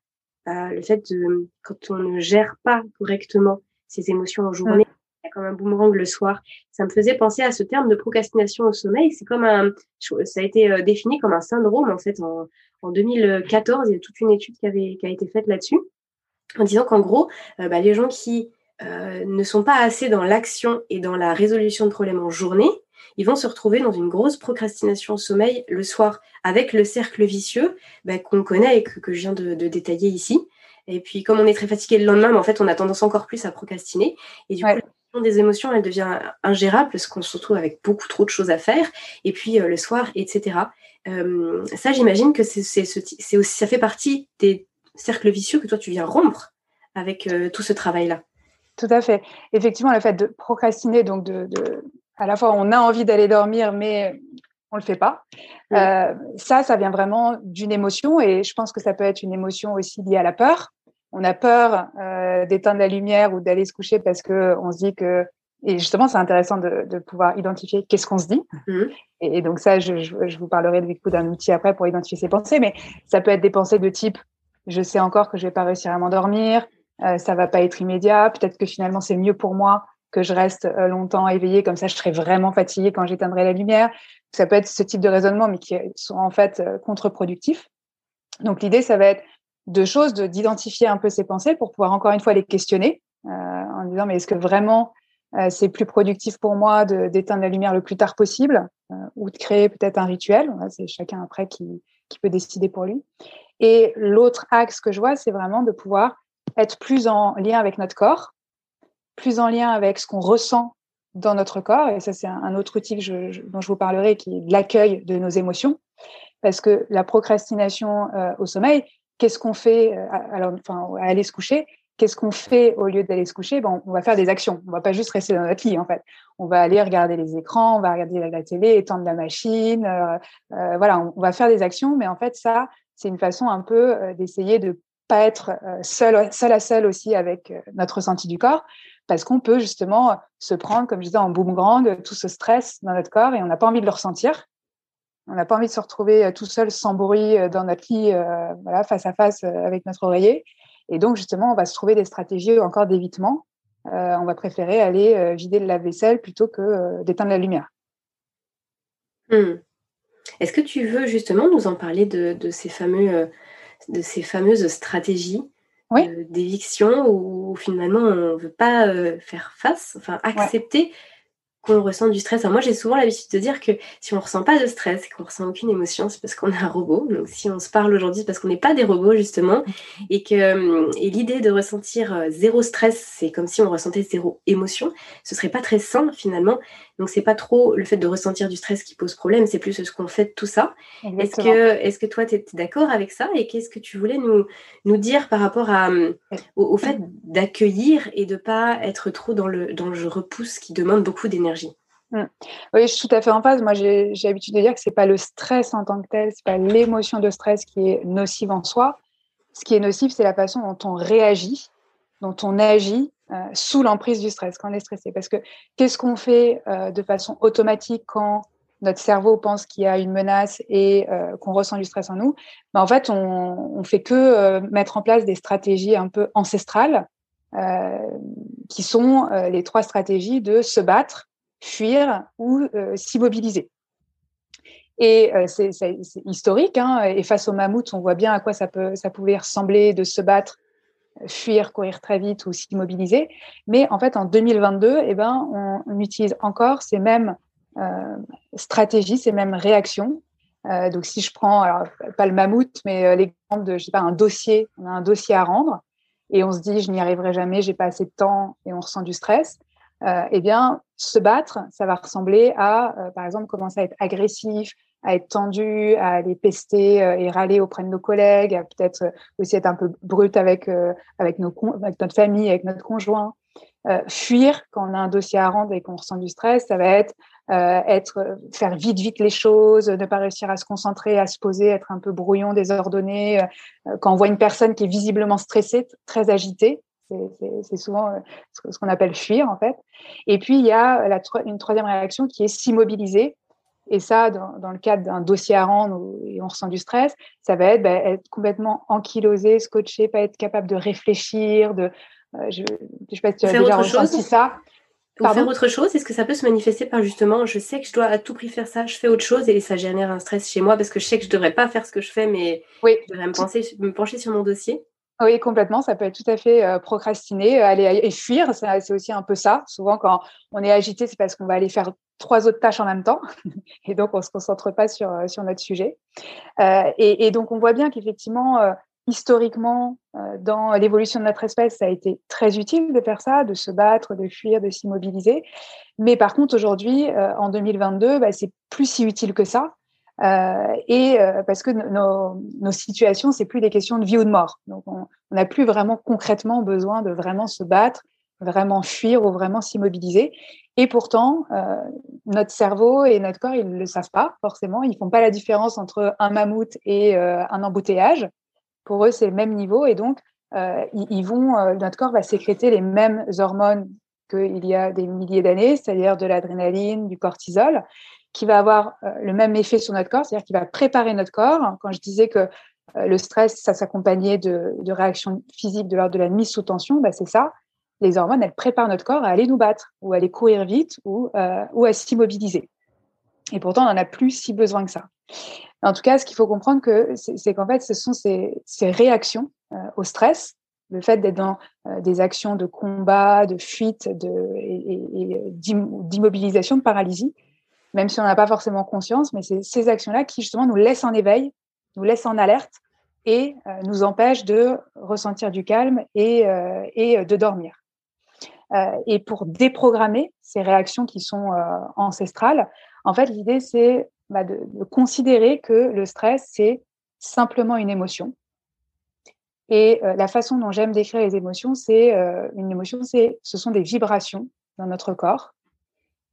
euh le fait de, quand on ne gère pas correctement ses émotions en journée, comme un boomerang le soir. Ça me faisait penser à ce terme de procrastination au sommeil. C'est comme un, ça a été euh, défini comme un syndrome en fait en, en 2014. Il y a toute une étude qui avait qui a été faite là-dessus en disant qu'en gros, euh, bah, les gens qui euh, ne sont pas assez dans l'action et dans la résolution de problèmes en journée, ils vont se retrouver dans une grosse procrastination au sommeil le soir, avec le cercle vicieux bah, qu'on connaît et que, que, je viens de, de, détailler ici. Et puis, comme on est très fatigué le lendemain, mais en fait, on a tendance encore plus à procrastiner. Et du coup, des émotions, elle devient ingérable parce qu'on se retrouve avec beaucoup trop de choses à faire, et puis euh, le soir, etc. Euh, ça, j'imagine que c'est, c'est, aussi, ça fait partie des cercles vicieux que toi, tu viens rompre avec euh, tout ce travail-là. Tout à fait. Effectivement, le fait de procrastiner, donc de, à la fois, on a envie d'aller dormir, mais on le fait pas. ça, ça vient vraiment d'une émotion, et je pense que ça peut être une émotion aussi liée à la peur on a peur euh, d'éteindre la lumière ou d'aller se coucher parce que on se dit que et justement c'est intéressant de, pouvoir identifier qu'est-ce qu'on se dit mmh. et, donc ça je, vous parlerai du coup d'un outil après pour identifier ses pensées mais ça peut être des pensées de type je sais encore que je vais pas réussir à m'endormir euh, ça va pas être immédiat peut-être que finalement c'est mieux pour moi que je reste euh, longtemps éveillée comme ça je serai vraiment fatiguée quand j'éteindrai la lumière ça peut être ce type de raisonnement mais qui sont en fait euh, contre-productifs donc l'idée ça va être deux choses, d'identifier un peu ses pensées pour pouvoir encore une fois les questionner euh, en disant mais est-ce que vraiment euh, c'est plus productif pour moi d'éteindre la lumière le plus tard possible euh, ou de créer peut-être un rituel. C'est chacun après qui, qui peut décider pour lui. Et l'autre axe que je vois, c'est vraiment de pouvoir être plus en lien avec notre corps, plus en lien avec ce qu'on ressent dans notre corps. Et ça, c'est un, autre outil dont je vous parlerai, qui est l'accueil de nos émotions. Parce que la procrastination au sommeil, qu'est-ce qu'on fait euh, alors, enfin, à aller se coucher Qu'est-ce qu'on fait au lieu d'aller se coucher? Bon, On va faire des actions. On va pas juste rester dans notre lit, en fait. On va aller regarder les écrans, on va regarder la, télé, étendre la machine. Euh, euh, voilà, on, va faire des actions. Mais en fait, ça, c'est une façon un peu d'essayer de pas être seul, seul à seul aussi avec notre ressenti du corps, parce qu'on peut justement se prendre, comme je disais, en boomerang, tout ce stress dans notre corps et on n'a pas envie de le ressentir. On n'a pas envie de se retrouver euh, tout seul sans bruit euh, dans notre lit, euh, voilà, face à face avec notre oreiller. Et donc, justement, on va se trouver des stratégies encore d'évitement. on va préférer aller vider le lave-vaisselle plutôt que d'éteindre la lumière. Hmm. Est-ce que tu veux justement nous en parler de, ces, fameux, de ces fameuses stratégies d'éviction où finalement on ne veut pas faire face, enfin accepter qu'on ressent du stress. moi, j'ai souvent l'habitude de dire que si on ne ressent pas de stress et qu'on ne ressent aucune émotion, c'est parce qu'on est un robot. Donc, si on se parle aujourd'hui, c'est parce qu'on n'est pas des robots, justement. Et que euh, et l'idée de ressentir euh, zéro stress, c'est comme si on ressentait zéro émotion. Ce serait pas très sain, finalement. Donc, c'est pas trop le fait de ressentir du stress qui pose problème, c'est plus ce qu'on fait de tout ça. Est-ce que, est que toi, tu es d'accord avec ça? Et qu'est-ce que tu voulais nous, nous dire par rapport à, au, fait d'accueillir et de pas être trop dans le, dans le je repousse qui demande beaucoup d'énergie? Mm. Oui, je suis tout à fait en phase. Moi, j'ai l'habitude de dire que c'est pas le stress en tant que tel, c'est pas l'émotion de stress qui est nocive en soi. Ce qui est nocif, c'est la façon dont on réagit, dont on agit euh, sous l'emprise du stress quand on est stressé. Parce que qu'est-ce qu'on fait euh, de façon automatique quand notre cerveau pense qu'il y a une menace et euh, qu'on ressent du stress en nous? Ben, En fait, on, on fait que mettre en place des stratégies un peu ancestrales qui sont les trois stratégies de se battre, fuir ou euh, s'immobiliser. Et euh, c'est historique. Hein, et face au mammouth, on voit bien à quoi ça, peut, ça pouvait ressembler de se battre, fuir, courir très vite ou s'immobiliser. Mais en fait, en 2022, eh ben, on, utilise encore ces mêmes euh, stratégies, ces mêmes réactions. donc, si je prends, pas le mammouth, mais l'exemple de, je sais pas, un dossier, on a un dossier à rendre et on se dit, je n'y arriverai jamais, j'ai pas assez de temps et on ressent du stress. Euh, eh bien, se battre, ça va ressembler à, euh, par exemple, commencer à être agressif, à être tendu, à aller pester euh, et râler auprès de nos collègues, à peut-être aussi être un peu brut avec, avec, notre famille, avec notre conjoint. fuir quand on a un dossier à rendre et qu'on ressent du stress, ça va être être faire vite vite les choses, ne pas réussir à se concentrer, à se poser, être un peu brouillon, désordonné. quand on voit une personne qui est visiblement stressée, très agitée, c'est souvent euh, ce qu'on appelle fuir, en fait. Et puis, il y a la, une troisième réaction qui est s'immobiliser. Et ça, dans, le cadre d'un dossier à rendre où on ressent du stress, ça va être, bah, être complètement ankylosé, scotché, pas être capable de réfléchir, de. Euh, je ne sais pas si tu as déjà ressenti ça. Ou faire autre chose, est-ce que ça peut se manifester par justement, je sais que je dois à tout prix faire ça, je fais autre chose et ça génère un stress chez moi parce que je sais que je ne devrais pas faire ce que je fais, mais oui. je devrais me, penser, me pencher sur mon dossier? Oui, complètement. Ça peut être tout à fait euh, procrastiner, euh, aller et fuir. C'est aussi un peu ça. Souvent, quand on est agité, c'est parce qu'on va aller faire trois autres tâches en même temps. [laughs] et donc, on ne se concentre pas sur, euh, sur notre sujet. et, donc, on voit bien qu'effectivement, historiquement, dans l'évolution de notre espèce, ça a été très utile de faire ça, de se battre, de fuir, de s'immobiliser. Mais par contre, aujourd'hui, en 2022, bah, c'est plus si utile que ça. Euh, et euh, parce que nos, nos situations, c'est plus des questions de vie ou de mort. Donc, on n'a plus vraiment concrètement besoin de vraiment se battre, vraiment fuir ou vraiment s'immobiliser. Et pourtant, euh, notre cerveau et notre corps, ils ne le savent pas forcément. Ils font pas la différence entre un mammouth et un embouteillage. Pour eux, c'est le même niveau. Et donc, ils, vont, notre corps va sécréter les mêmes hormones qu'il y a des milliers d'années, c'est-à-dire de l'adrénaline, du cortisol qui va avoir euh, le même effet sur notre corps, c'est-à-dire qui va préparer notre corps. Quand je disais que euh, le stress, ça s'accompagnait de, réactions physiques de l'ordre de la mise sous tension, bah c'est ça. Les hormones, elles préparent notre corps à aller nous battre, ou à aller courir vite, ou, euh, à s'immobiliser. Et pourtant, on n'en a plus si besoin que ça. En tout cas, ce qu'il faut comprendre, que c'est qu'en fait, ce sont ces, réactions au stress, le fait d'être dans des actions de combat, de fuite, et d'immobilisation, de paralysie, même si on n'a pas forcément conscience, mais c'est ces actions-là qui justement nous laissent en éveil, nous laissent en alerte et euh, nous empêchent de ressentir du calme et, euh, et de dormir. Euh, et pour déprogrammer ces réactions qui sont ancestrales, en fait, l'idée, c'est bah, de, considérer que le stress, c'est simplement une émotion. Et la façon dont j'aime décrire les émotions, c'est une émotion, c'est ce sont des vibrations dans notre corps.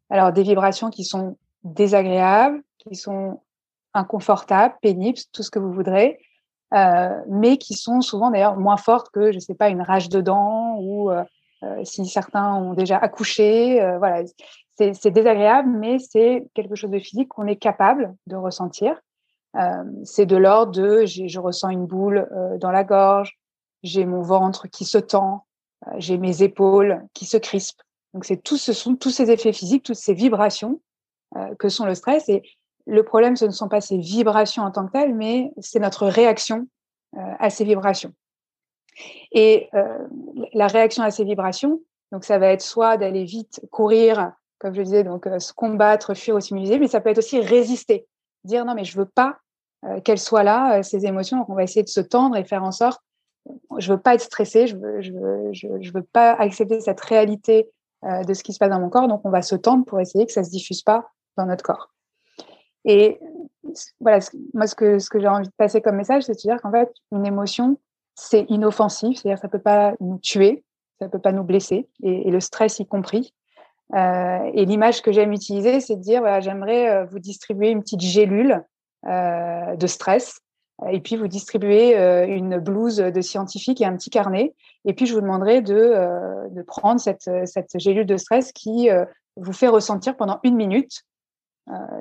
Alors des vibrations qui sont désagréables, qui sont inconfortables, pénibles, tout ce que vous voudrez, euh, mais qui sont souvent d'ailleurs moins fortes que, je ne sais pas, une rage de dents ou euh, euh, si certains ont déjà accouché. voilà, c'est désagréable, mais c'est quelque chose de physique qu'on est capable de ressentir. c'est de l'ordre de je ressens une boule dans la gorge, j'ai mon ventre qui se tend, j'ai mes épaules qui se crispent. Donc c'est ce sont tous ces effets physiques, toutes ces vibrations que sont le stress. Et le problème, ce ne sont pas ces vibrations en tant que telles, mais c'est notre réaction euh, à ces vibrations. Et euh, la réaction à ces vibrations, donc ça va être soit d'aller vite courir comme je disais, donc se combattre, fuir ou s'immuniser, mais ça peut être aussi résister, dire non mais je veux pas qu'elles soient là ces émotions, donc on va essayer de se tendre et faire en sorte, je veux pas être stressée, je veux, veux pas accepter cette réalité de ce qui se passe dans mon corps, donc on va se tendre pour essayer que ça se diffuse pas dans notre corps. Et voilà, moi, ce que, j'ai envie de passer comme message, c'est de dire qu'en fait, une émotion, c'est inoffensif, c'est-à-dire ça ne peut pas nous tuer, ça ne peut pas nous blesser, et, le stress y compris. Euh, et l'image que j'aime utiliser, c'est de dire, voilà, j'aimerais euh, vous distribuer une petite gélule euh, de stress, et puis vous distribuer une blouse de scientifique et un petit carnet, et puis je vous demanderai de, prendre cette, gélule de stress qui vous fait ressentir pendant une minute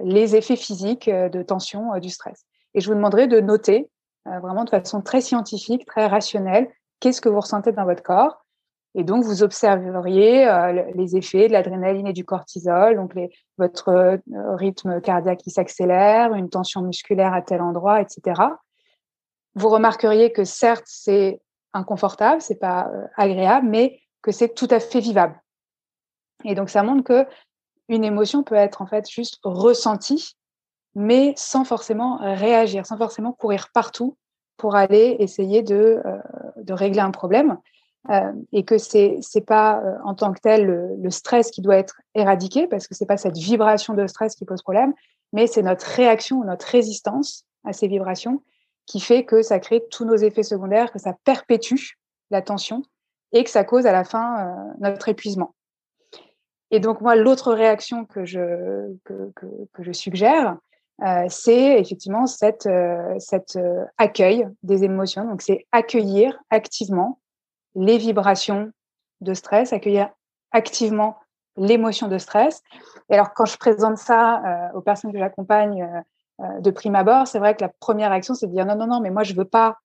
les effets physiques euh, de tension euh, du stress. Et je vous demanderai de noter vraiment de façon très scientifique, très rationnelle, qu'est-ce que vous ressentez dans votre corps. Et donc, vous observeriez les effets de l'adrénaline et du cortisol, donc votre rythme cardiaque qui s'accélère, une tension musculaire à tel endroit, etc. Vous remarqueriez que certes, c'est inconfortable, c'est pas agréable, mais que c'est tout à fait vivable. Et donc, ça montre que une émotion peut être en fait juste ressentie, mais sans forcément réagir, sans forcément courir partout pour aller essayer de, euh, régler un problème. Euh, et que c'est c'est pas euh, en tant que tel le, stress qui doit être éradiqué parce que c'est pas cette vibration de stress qui pose problème, mais c'est notre réaction, notre résistance à ces vibrations qui fait que ça crée tous nos effets secondaires, que ça perpétue la tension et que ça cause à la fin notre épuisement. Et donc, moi, l'autre réaction que je, que, que, que je suggère, euh, c'est effectivement cette, euh, cette euh, accueil des émotions. Donc, c'est accueillir activement les vibrations de stress, accueillir activement l'émotion de stress. Et alors, quand je présente ça euh, aux personnes que j'accompagne de prime abord, c'est vrai que la première réaction, c'est de dire non, non, non, mais moi, je veux pas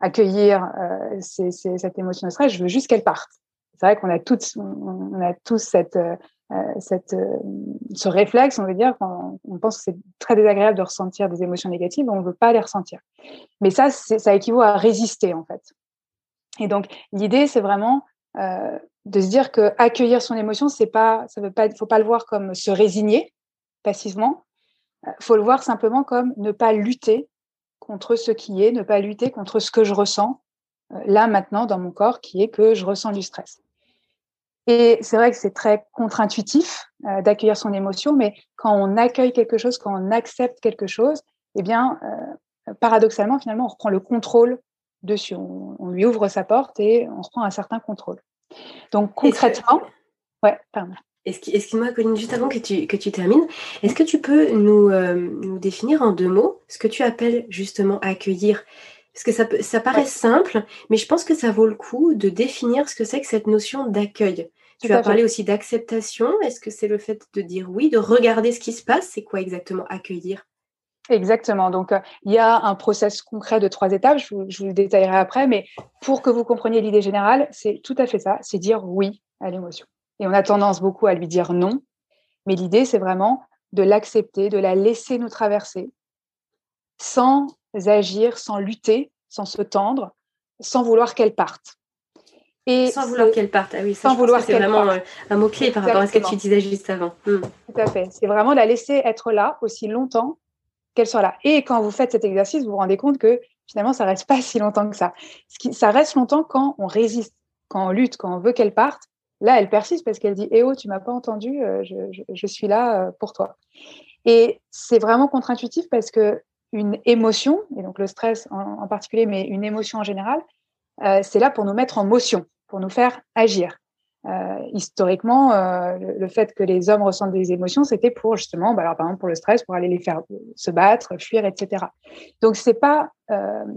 accueillir cette émotion de stress, je veux juste qu'elle parte c'est vrai qu'on a on a tous cette, euh, cette, euh, ce réflexe, on veut dire, quand on pense que c'est très désagréable de ressentir des émotions négatives, on ne veut pas les ressentir. Mais ça, ça équivaut à résister, en fait. Et donc, l'idée, c'est vraiment euh, de se dire que accueillir son émotion, c'est pas, ça veut pas, faut pas le voir comme se résigner passivement. Faut le voir simplement comme ne pas lutter contre ce qui est, ne pas lutter contre ce que je ressens là maintenant dans mon corps, qui est que je ressens du stress. Et c'est vrai que c'est très contre-intuitif euh, d'accueillir son émotion, mais quand on accueille quelque chose, quand on accepte quelque chose, eh bien, euh, paradoxalement, finalement, on reprend le contrôle dessus. On, lui ouvre sa porte et on reprend un certain contrôle. Donc concrètement, ouais, pardon. Excuse-moi, Colline, juste avant que tu, que tu termines, est-ce que tu peux nous, euh, nous, définir en deux mots ce que tu appelles justement accueillir? Parce que ça, ça paraît simple, mais je pense que ça vaut le coup de définir ce que c'est que cette notion d'accueil. Tu as parlé aussi d'acceptation. Est-ce que c'est le fait de dire oui, de regarder ce qui se passe? C'est quoi exactement accueillir? Exactement. Donc, euh, il y a un process concret de trois étapes. Je vous, je vous, le détaillerai après, mais pour que vous compreniez l'idée générale, c'est tout à fait ça. C'est dire oui à l'émotion. Et on a tendance beaucoup à lui dire non. Mais l'idée, c'est vraiment de l'accepter, de la laisser nous traverser, sans agir, sans lutter, sans se tendre, sans vouloir qu'elle parte sans vouloir qu'elle parte. Ah oui, sans vouloir C'est vraiment un mot-clé par rapport à ce que tu disais juste avant. Hmm. Tout à fait. C'est vraiment la laisser être là aussi longtemps qu'elle soit là. Et quand vous faites cet exercice, vous vous rendez compte que finalement, ça reste [laughs] pas si longtemps que ça. Ça reste longtemps quand on résiste, quand on lutte, quand on veut qu'elle parte. Là, elle persiste parce qu'elle dit Eh oh, tu m'as pas entendu, euh, je, suis là euh, pour toi. Et c'est vraiment contre-intuitif parce que une émotion, et donc le stress en particulier, mais une émotion en général, euh, c'est là pour nous mettre en motion, pour nous faire agir. Euh, historiquement, euh, le, fait que les hommes ressentent des émotions, c'était pour justement, bah alors par exemple pour le stress, pour aller les faire se battre, fuir, etc. Donc c'est pas,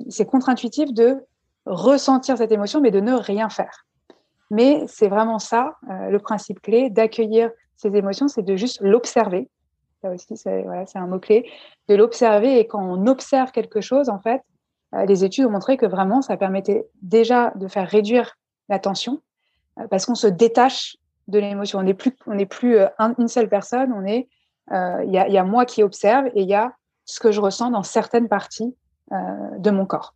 c'est contre-intuitif de ressentir cette émotion, mais de ne rien faire. Mais c'est vraiment ça le principe clé d'accueillir ces émotions, c'est de juste l'observer. Ça aussi, c'est un mot clé, de l'observer. Et quand on observe quelque chose, en fait, euh, les études ont montré que vraiment, ça permettait déjà de faire réduire la tension euh, parce qu'on se détache de l'émotion. On n'est plus, on plus euh, une seule personne. Il y, a, moi qui observe et il y a ce que je ressens dans certaines parties de mon corps.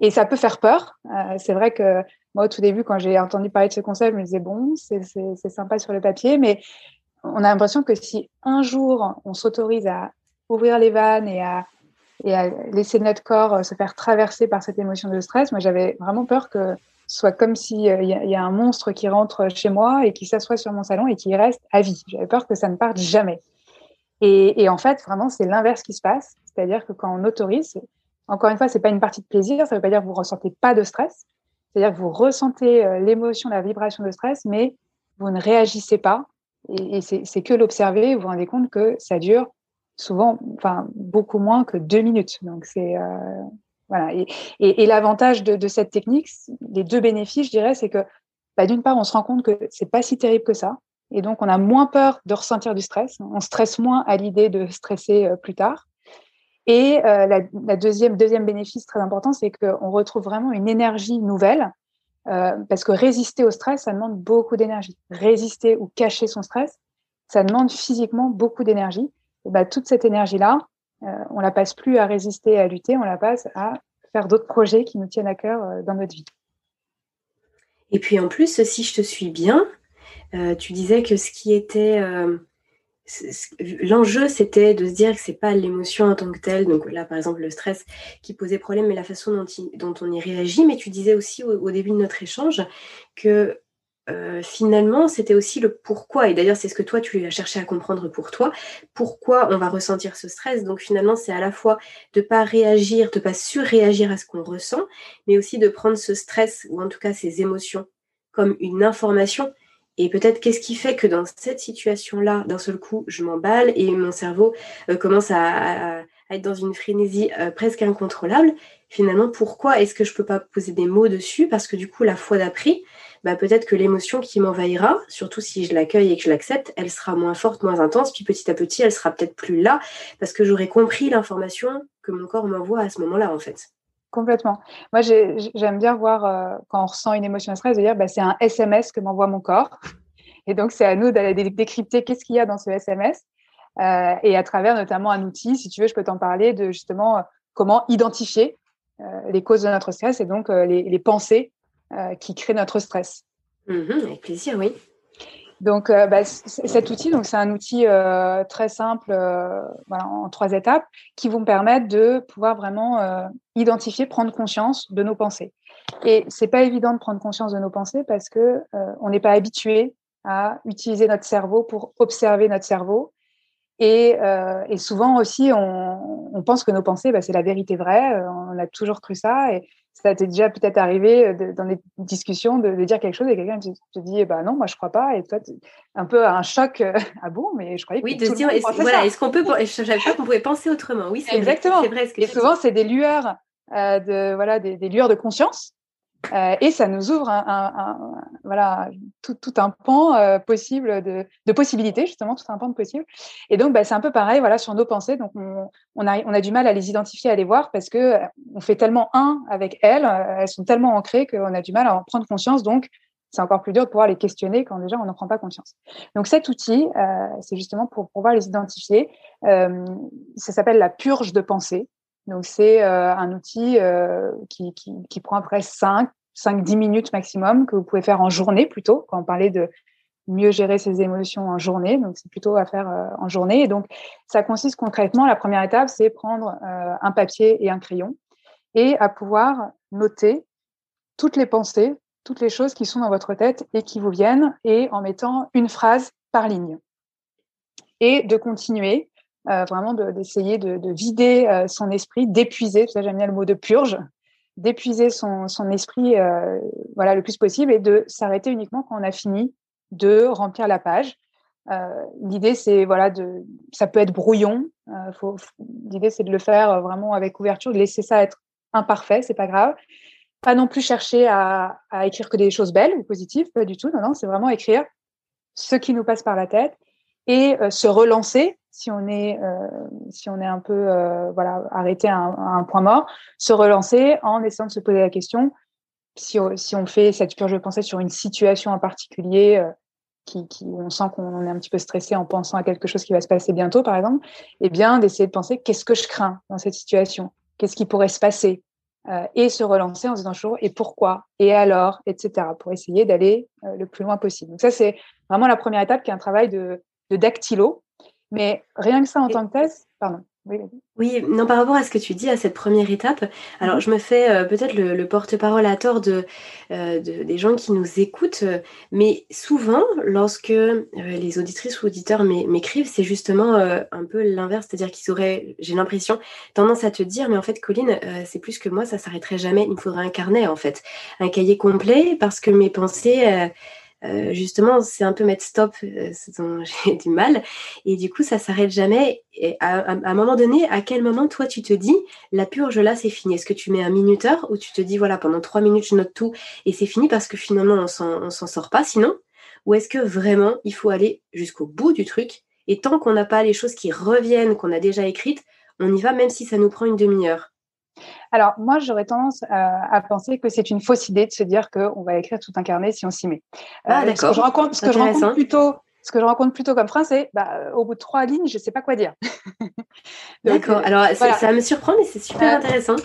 Et ça peut faire peur. c'est vrai que moi, au tout début, quand j'ai entendu parler de ce concept, je me disais, bon, c'est sympa sur le papier, mais on a l'impression que si un jour on s'autorise à ouvrir les vannes et à, et à laisser notre corps se faire traverser par cette émotion de stress, moi j'avais vraiment peur que ce soit comme s'il euh, y, y, a un monstre qui rentre chez moi et qui s'assoit sur mon salon et qui reste à vie. J'avais peur que ça ne parte jamais. Et, en fait, vraiment, c'est l'inverse qui se passe. C'est-à-dire que quand on autorise, encore une fois, c'est pas une partie de plaisir, ça veut pas dire que vous ressentez pas de stress, c'est-à-dire que vous ressentez euh, l'émotion, la vibration de stress, mais vous ne réagissez pas. Et, c'est que l'observer, vous vous rendez compte que ça dure souvent, enfin, beaucoup moins que deux minutes. Donc, c'est. Euh, voilà. Et, l'avantage de, cette technique, les deux bénéfices, je dirais, c'est que bah, d'une part, on se rend compte que c'est pas si terrible que ça. Et donc, on a moins peur de ressentir du stress. On stresse moins à l'idée de stresser euh, plus tard. Et euh, la, la, deuxième, deuxième bénéfice très important, c'est qu'on retrouve vraiment une énergie nouvelle, euh, parce que résister au stress, ça demande beaucoup d'énergie. Résister ou cacher son stress, ça demande physiquement beaucoup d'énergie. Et bah, toute cette énergie-là, euh, on la passe plus à résister, à lutter, on la passe à faire d'autres projets qui nous tiennent à cœur euh, dans notre vie. Et puis en plus, si je te suis bien, euh, tu disais que ce qui était l'enjeu, c'était de se dire que c'est pas l'émotion en tant que telle, donc là par exemple le stress qui posait problème, mais la façon dont, on y réagit. Mais tu disais aussi au, début de notre échange que euh, finalement c'était aussi le pourquoi. Et d'ailleurs c'est ce que toi tu as cherché à comprendre pour toi. Pourquoi on va ressentir ce stress? Donc finalement c'est à la fois de pas réagir, de pas surréagir à ce qu'on ressent, mais aussi de prendre ce stress ou en tout cas ces émotions comme une information et peut-être qu'est-ce qui fait que dans cette situation-là, d'un seul coup, je m'emballe et mon cerveau euh, commence à, être dans une frénésie euh, presque incontrôlable. Finalement, pourquoi est-ce que je peux pas poser des mots dessus? Parce que du coup, la fois d'après, bah, peut-être que l'émotion qui m'envahira, surtout si je l'accueille et que je l'accepte, elle sera moins forte, moins intense. Puis petit à petit, elle sera peut-être plus là parce que j'aurai compris l'information que mon corps m'envoie à ce moment-là, en fait. Complètement. Moi, j'aime bien voir euh, quand on ressent une émotion de stress, de dire bah, c'est un SMS que m'envoie mon corps. [laughs] Et donc, c'est à nous d'aller décrypter qu'est-ce qu'il y a dans ce SMS. Euh, et à travers notamment un outil, si tu veux, je peux t'en parler de justement euh, comment identifier les causes de notre stress et donc les, pensées qui créent notre stress. Mmh avec plaisir, oui. Donc, euh, bah, cet outil, donc c'est un outil euh, très simple, euh, en trois étapes, qui vont permettre de pouvoir vraiment identifier, prendre conscience de nos pensées. Et c'est pas évident de prendre conscience de nos pensées parce que on n'est pas habitué à utiliser notre cerveau pour observer notre cerveau. Et, souvent aussi, on, pense que nos pensées, bah, c'est la vérité vraie. On a toujours cru ça. Ça t'est déjà peut-être arrivé euh, dans des discussions de, dire quelque chose et quelqu'un te, dit bah non moi je crois pas. Et toi un peu un choc euh, [laughs] ah bon mais je croyais oui de dire est voilà est-ce qu'on peut je savais pas qu'on pouvait penser autrement. Oui c'est exactement. vrai, vrai ce que et souvent c'est des lueurs euh, de voilà des, des, lueurs de conscience euh, et ça nous ouvre un, un, un voilà tout, tout, un pan euh, possible de, de, possibilités justement tout un pan de possibles et donc bah, c'est un peu pareil voilà sur nos pensées donc on, on, a on a du mal à les identifier à les voir parce que euh, on fait tellement un avec elles elles sont tellement ancrées qu'on a du mal à en prendre conscience donc c'est encore plus dur de pouvoir les questionner quand déjà on n'en prend pas conscience. Donc cet outil, euh, c'est justement pour pouvoir les identifier. Euh, ça s'appelle la purge de pensée. Donc c'est euh, un outil euh, qui, qui, prend après 5, 5-10 minutes maximum que vous pouvez faire en journée plutôt, quand on parlait de mieux gérer ses émotions en journée. Donc c'est plutôt à faire euh, en journée. Et donc ça consiste concrètement, la première étape, c'est prendre un papier et un crayon et à pouvoir noter toutes les pensées, toutes les choses qui sont dans votre tête et qui vous viennent, et en mettant une phrase par ligne. Et de continuer euh, vraiment d'essayer de, de, vider euh, son esprit, d'épuiser, ça j'aime bien le mot de purge, d'épuiser son, esprit euh, voilà le plus possible et de s'arrêter uniquement quand on a fini de remplir la page. L'idée c'est voilà de ça peut être brouillon. L'idée c'est de le faire vraiment avec ouverture, de laisser ça être imparfait, c'est pas grave. Pas non plus chercher à écrire que des choses belles ou positives, pas du tout. Non non, c'est vraiment écrire ce qui nous passe par la tête et se relancer si on est euh, si on est un peu euh, voilà arrêté à un, point mort, se relancer en essayant de se poser la question si, on fait cette purge de pensée sur une situation en particulier euh, qui, qui, on sent qu'on est un petit peu stressé en pensant à quelque chose qui va se passer bientôt par exemple, eh bien d'essayer de penser qu'est-ce que je crains dans cette situation, qu'est-ce qui pourrait se passer, et se relancer en se disant toujours et pourquoi? Et alors? Etc pour essayer d'aller le plus loin possible. Donc ça c'est vraiment la première étape qui est un travail de, de dactylo. Mais rien que ça en tant que thèse, pardon. Oui, non, par rapport à ce que tu dis à cette première étape, alors je me fais euh, peut-être le, porte-parole à tort de, euh, des gens qui nous écoutent, mais souvent, lorsque euh, les auditrices ou auditeurs m'écrivent, c'est justement un peu l'inverse, c'est-à-dire qu'ils auraient, j'ai l'impression, tendance à te dire, mais en fait, Colline, c'est plus que moi, ça s'arrêterait jamais, il me faudrait un carnet, en fait, un cahier complet, parce que mes pensées euh, justement, c'est un peu mettre stop, euh, c'est dont [laughs] j'ai du mal. Et du coup, ça s'arrête jamais. Et à, un moment donné, à quel moment, toi, tu te dis, la purge, là, c'est fini? Est-ce que tu mets un minuteur ou tu te dis, voilà, pendant trois minutes, je note tout et c'est fini parce que finalement, on s'en, s'en sort pas sinon? Ou est-ce que vraiment, il faut aller jusqu'au bout du truc et tant qu'on n'a pas les choses qui reviennent, qu'on a déjà écrites, on y va même si ça nous prend une demi-heure? Alors, moi, j'aurais tendance à, penser que c'est une fausse idée de se dire qu'on va écrire tout un carnet si on s'y met. Ah, d'accord. Ce que je rencontre, ce que je rencontre plutôt, ce que je rencontre plutôt comme frein, c'est bah, au bout de trois lignes, je ne sais pas quoi dire. [laughs] d'accord. Euh, Alors, ça me surprend, mais c'est super intéressant.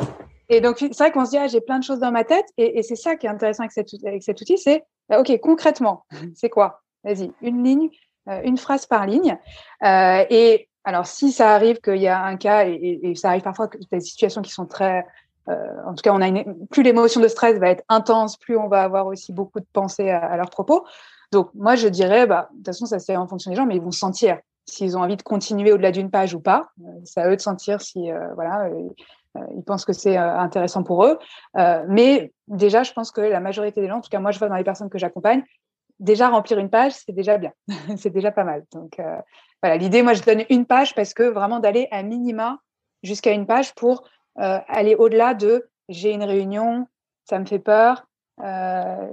Et donc, c'est vrai qu'on se dit, ah, j'ai plein de choses dans ma tête. Et, c'est ça qui est intéressant avec, avec cet outil, c'est, bah, OK, concrètement, [laughs] c'est quoi? Vas-y, une ligne, euh, une phrase par ligne. Euh, et alors, si ça arrive qu'il y a un cas, et, ça arrive parfois que des situations qui sont très, euh, en tout cas, on a plus l'émotion de stress va être intense, plus on va avoir aussi beaucoup de pensées à, leurs propos. Donc, moi, je dirais, bah, de toute façon, ça fait en fonction des gens, mais ils vont sentir s'ils ont envie de continuer au-delà d'une page ou pas. Euh, c'est à eux de sentir si, euh, voilà, ils pensent que c'est intéressant pour eux. mais déjà, je pense que la majorité des gens, en tout cas, moi, je vois dans les personnes que j'accompagne, déjà remplir une page, c'est déjà bien, [laughs] c'est déjà pas mal. Donc, voilà, l'idée, moi, je donne une page parce que vraiment d'aller à minima jusqu'à une page pour euh, aller au-delà de j'ai une réunion, ça me fait peur. Euh,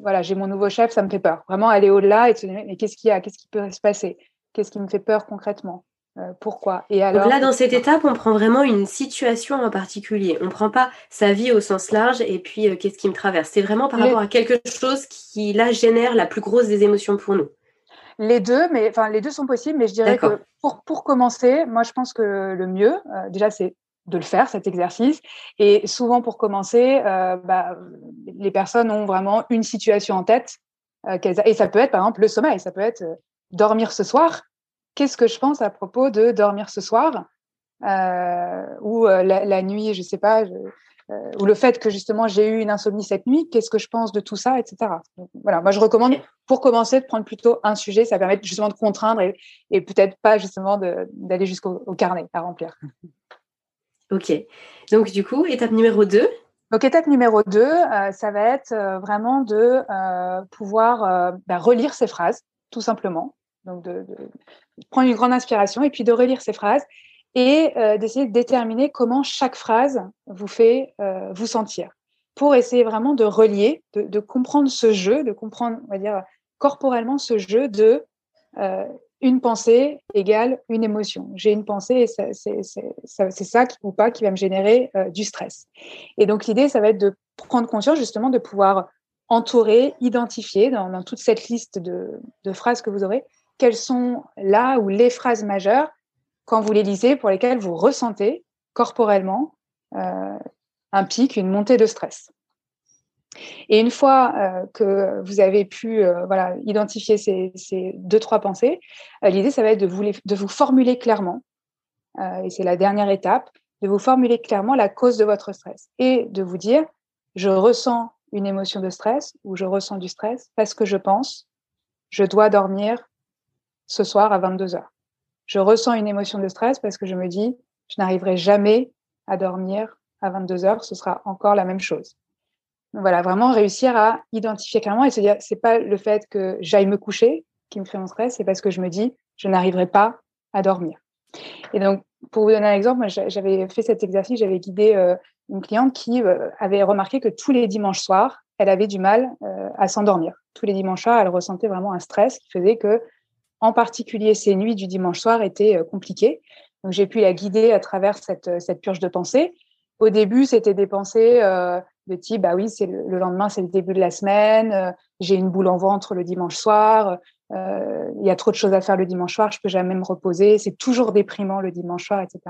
voilà, j'ai mon nouveau chef, ça me fait peur. Vraiment aller au-delà et se dire mais qu'est-ce qu'il y a, qu'est-ce qui peut se passer, qu'est-ce qui me fait peur concrètement, euh, pourquoi? Et alors Donc là, dans cette étape, on prend vraiment une situation en particulier. On ne prend pas sa vie au sens large et puis qu'est-ce qui me traverse? C'est vraiment par rapport à quelque chose qui là génère la plus grosse des émotions pour nous. Les deux, mais enfin les deux sont possibles, mais je dirais que pour, pour commencer, moi je pense que le mieux, euh, déjà c'est de le faire cet exercice. Et souvent pour commencer, euh, bah, les personnes ont vraiment une situation en tête. Euh, et ça peut être par exemple le sommeil, ça peut être dormir ce soir. Qu'est-ce que je pense à propos de dormir ce soir ou la, la, nuit, je sais pas. Je, euh, ou le fait que justement j'ai eu une insomnie cette nuit, qu'est-ce que je pense de tout ça, etc. voilà, moi je recommande pour commencer de prendre plutôt un sujet, ça permet justement de contraindre et, peut-être pas justement d'aller jusqu'au carnet à remplir. [laughs] Ok, donc du coup, étape numéro 2 donc, étape numéro 2, euh, ça va être euh, vraiment de pouvoir bah, relire ces phrases, tout simplement. Donc, de, prendre une grande inspiration et puis de relire ces phrases et euh, d'essayer de déterminer comment chaque phrase vous fait euh, vous sentir, pour essayer vraiment de relier, de, comprendre ce jeu, de comprendre, on va dire, corporellement ce jeu de euh, une pensée égale une émotion. J'ai une pensée et c'est ça ou pas qui va me générer du stress. Et donc l'idée, ça va être de prendre conscience justement de pouvoir entourer, identifier dans, toute cette liste de phrases que vous aurez, quelles sont là ou les phrases majeures quand vous les lisez pour lesquels vous ressentez corporellement euh, un pic, une montée de stress. Et une fois euh, que vous avez pu euh, voilà, identifier ces, deux, trois pensées, l'idée, ça va être de vous, de vous formuler clairement, et c'est la dernière étape, de vous formuler clairement la cause de votre stress et de vous dire, je ressens une émotion de stress ou je ressens du stress parce que je pense, je dois dormir ce soir à 22 heures je ressens une émotion de stress parce que je me dis, je n'arriverai jamais à dormir à 22 heures, ce sera encore la même chose. Donc voilà, vraiment réussir à identifier clairement et se dire, c'est pas le fait que j'aille me coucher qui me crée mon stress, c'est parce que je me dis, je n'arriverai pas à dormir. Et donc, pour vous donner un exemple, j'avais fait cet exercice, j'avais guidé euh, une cliente qui euh, avait remarqué que tous les dimanches soirs, elle avait du mal euh, à s'endormir. Tous les dimanches soirs, elle ressentait vraiment un stress qui faisait que en particulier ces nuits du dimanche soir étaient euh, compliquées. Donc j'ai pu la guider à travers cette, euh, cette purge de pensée. Au début, c'était des pensées euh, de type bah oui, c'est le, lendemain, c'est le début de la semaine, j'ai une boule en ventre le dimanche soir, il y a trop de choses à faire le dimanche soir, je peux jamais me reposer, c'est toujours déprimant le dimanche soir, etc.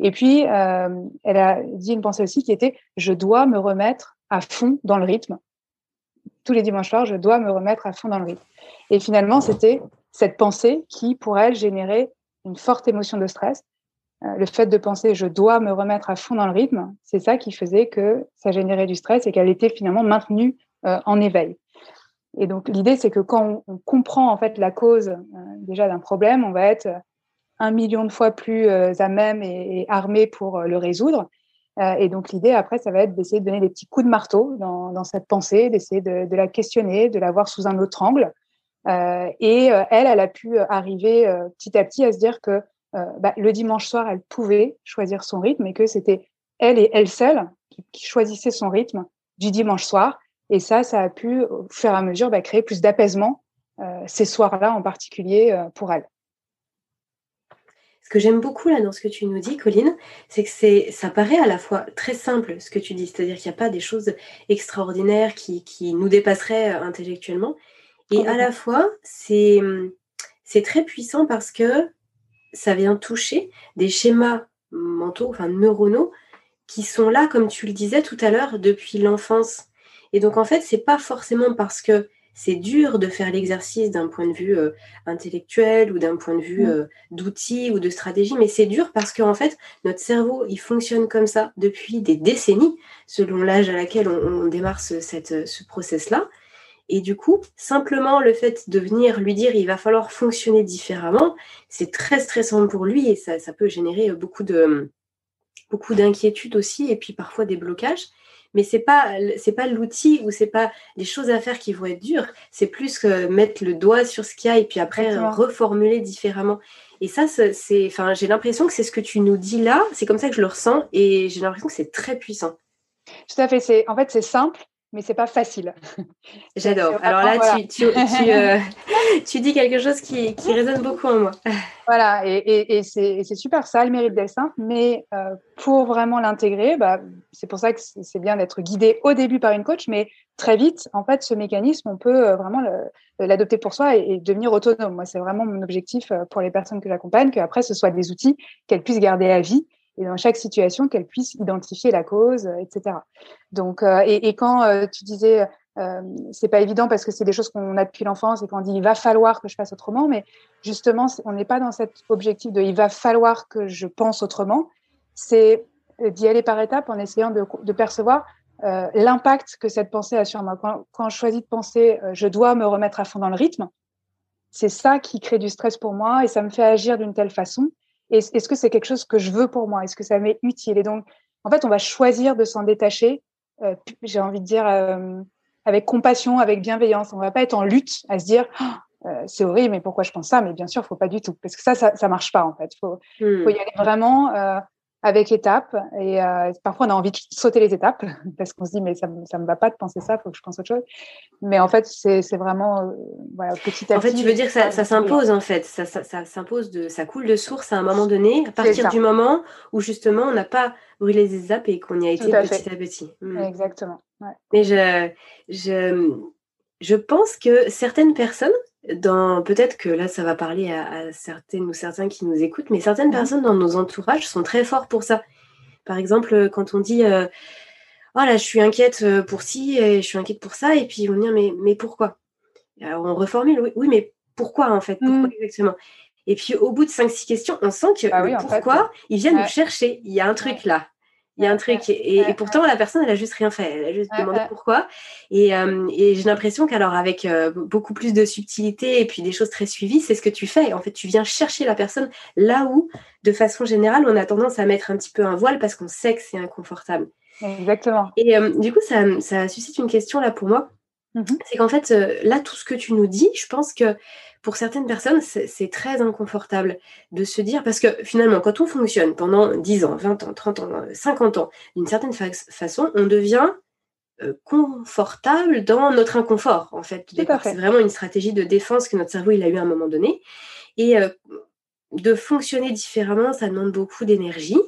Et puis, elle a dit une pensée aussi qui était, je dois me remettre à fond dans le rythme. Tous les dimanches soirs, je dois me remettre à fond dans le rythme. Et finalement, c'était cette pensée qui, pour elle, générait une forte émotion de stress. Euh, le fait de penser je dois me remettre à fond dans le rythme, c'est ça qui faisait que ça générait du stress et qu'elle était finalement maintenue en éveil. Et donc l'idée, c'est que quand on, comprend en fait la cause euh, déjà d'un problème, on va être un million de fois plus euh, à même et, armé pour euh, le résoudre. Et donc l'idée après, ça va être d'essayer de donner des petits coups de marteau dans, dans cette pensée, d'essayer de, de, la questionner, de la voir sous un autre angle. et elle, elle a pu arriver petit à petit à se dire que bah, le dimanche soir, elle pouvait choisir son rythme et que c'était elle et elle seule qui, choisissait son rythme du dimanche soir et ça, ça a pu, au fur et à mesure, bah, créer plus d'apaisement euh, ces soirs-là en particulier euh, pour elle. Ce que j'aime beaucoup là dans ce que tu nous dis, Colline, c'est que c'est, ça paraît à la fois très simple ce que tu dis, c'est-à-dire qu'il n'y a pas des choses extraordinaires qui, qui nous dépasseraient euh, intellectuellement, et à la fois c'est, c'est très puissant parce que ça vient toucher des schémas mentaux, enfin neuronaux, qui sont là, comme tu le disais tout à l'heure, depuis l'enfance. Et donc, en fait, c'est pas forcément parce que c'est dur de faire l'exercice d'un point de vue euh, intellectuel ou d'un point de vue mm. euh, d'outils ou de stratégie, mais c'est dur parce qu'en fait, notre cerveau, il fonctionne comme ça depuis des décennies, selon l'âge à laquelle on, démarre ce, cette, ce process-là. Et du coup, simplement le fait de venir lui dire il va falloir fonctionner différemment, c'est très stressant pour lui et ça, ça peut générer beaucoup de beaucoup d'inquiétudes aussi et puis parfois des blocages mais c'est pas c'est pas l'outil ou c'est pas les choses à faire qui vont être dures. C'est plus que mettre le doigt sur ce qu'il y a et puis après reformuler différemment. Et ça c'est enfin j'ai l'impression que c'est ce que tu nous dis là. C'est comme ça que je le ressens et j'ai l'impression que c'est très puissant. Tout à fait. C'est en fait c'est simple mais c'est pas facile. [laughs] J'adore. Alors là, tu, tu, [laughs] euh, tu, dis quelque chose qui, qui, résonne beaucoup en moi. [laughs] Voilà, et, et, c'est super, ça le mérite d'être simple, mais euh, pour vraiment l'intégrer, bah, c'est pour ça que c'est bien d'être guidé au début par une coach, mais très vite, en fait, ce mécanisme, on peut euh, vraiment l'adopter pour soi et, et, devenir autonome. Moi, c'est vraiment mon objectif pour les personnes que j'accompagne, qu'après, ce soit des outils qu'elles puissent garder à vie et dans chaque situation qu'elle puisse identifier la cause, euh, etc. Donc, euh, et, quand euh, tu disais, euh, c'est pas évident parce que c'est des choses qu'on a depuis l'enfance et qu'on dit il va falloir que je fasse autrement, mais justement, on n'est pas dans cet objectif de il va falloir que je pense autrement. C'est d'y aller par étapes en essayant de, percevoir l'impact que cette pensée a sur moi. Quand je choisis de penser je dois me remettre à fond dans le rythme, c'est ça qui crée du stress pour moi et ça me fait agir d'une telle façon est-ce que c'est quelque chose que je veux pour moi? Est-ce que ça m'est utile? Et donc, en fait, on va choisir de s'en détacher, euh, j'ai envie de dire, euh, avec compassion, avec bienveillance. On va pas être en lutte à se dire, oh, euh, c'est horrible, mais pourquoi je pense ça? Mais bien sûr, faut pas du tout, parce que ça, ça, ça marche pas en fait. Faut, hmm. faut y aller vraiment avec étapes. Et euh, parfois, on a envie de sauter les étapes [laughs] parce qu'on se dit, mais ça ne me va pas de penser ça, il faut que je pense autre chose. Mais en fait, c'est vraiment euh, voilà, petit à petit. En fait, tu veux dire que ça, ça s'impose, en fait. Ça, ça, ça s'impose, de, ça coule de source à un moment donné, à partir du moment où justement, on n'a pas brûlé les étapes et qu'on y a été petit à petit. Hmm. Exactement. Ouais. Mais je, je, je pense que certaines personnes dans peut-être que là ça va parler à, certaines ou certains qui nous écoutent, mais certaines personnes dans nos entourages sont très forts pour ça. Par exemple, quand on dit euh, oh là je suis inquiète euh, pour ci et je suis inquiète pour ça, et puis ils vont dire mais mais pourquoi? Alors on reformule oui, mais pourquoi en fait? Pourquoi mmh. exactement? Et puis au bout de 5-6 questions, on sent que bah pourquoi? Ils viennent nous chercher. Il y a un truc là. Il y a un truc. Et, pourtant, la personne, elle a juste rien fait. Elle a juste demandé pourquoi. Et, euh, et j'ai l'impression qu'alors, avec euh, beaucoup plus de subtilité et puis des choses très suivies, c'est ce que tu fais. En fait, tu viens chercher la personne là où, de façon générale, on a tendance à mettre un petit peu un voile parce qu'on sait que c'est inconfortable. Exactement. Et euh, du coup, ça, ça suscite une question là pour moi. Mmh c'est qu'en fait, là, tout ce que tu nous dis, je pense que pour certaines personnes, c'est très inconfortable de se dire, parce que finalement, quand on fonctionne pendant 10 ans, 20 ans, 30 ans, 50 ans, d'une certaine façon, on devient euh, confortable dans notre inconfort, en fait. C'est vraiment une stratégie de défense que notre cerveau il a eu à un moment donné. Et euh, de fonctionner différemment, ça demande beaucoup d'énergie.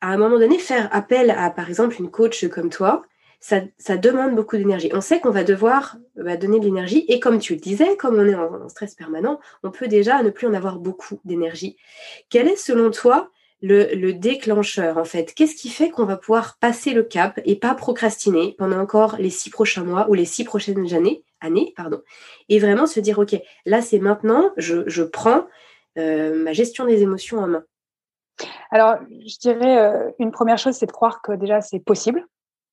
À un moment donné, faire appel à, par exemple, une coach comme toi, ça, demande beaucoup d'énergie. On sait qu'on va devoir bah, donner de l'énergie. Et comme tu le disais, comme on est en, stress permanent, on peut déjà ne plus en avoir beaucoup d'énergie. Quel est selon toi le, déclencheur en fait? Qu'est-ce qui fait qu'on va pouvoir passer le cap et pas procrastiner pendant encore les six prochains mois ou les six prochaines années, années pardon, et vraiment se dire ok, là c'est maintenant, je, prends euh, ma gestion des émotions en main? Alors, je dirais, euh, une première chose, c'est de croire que déjà c'est possible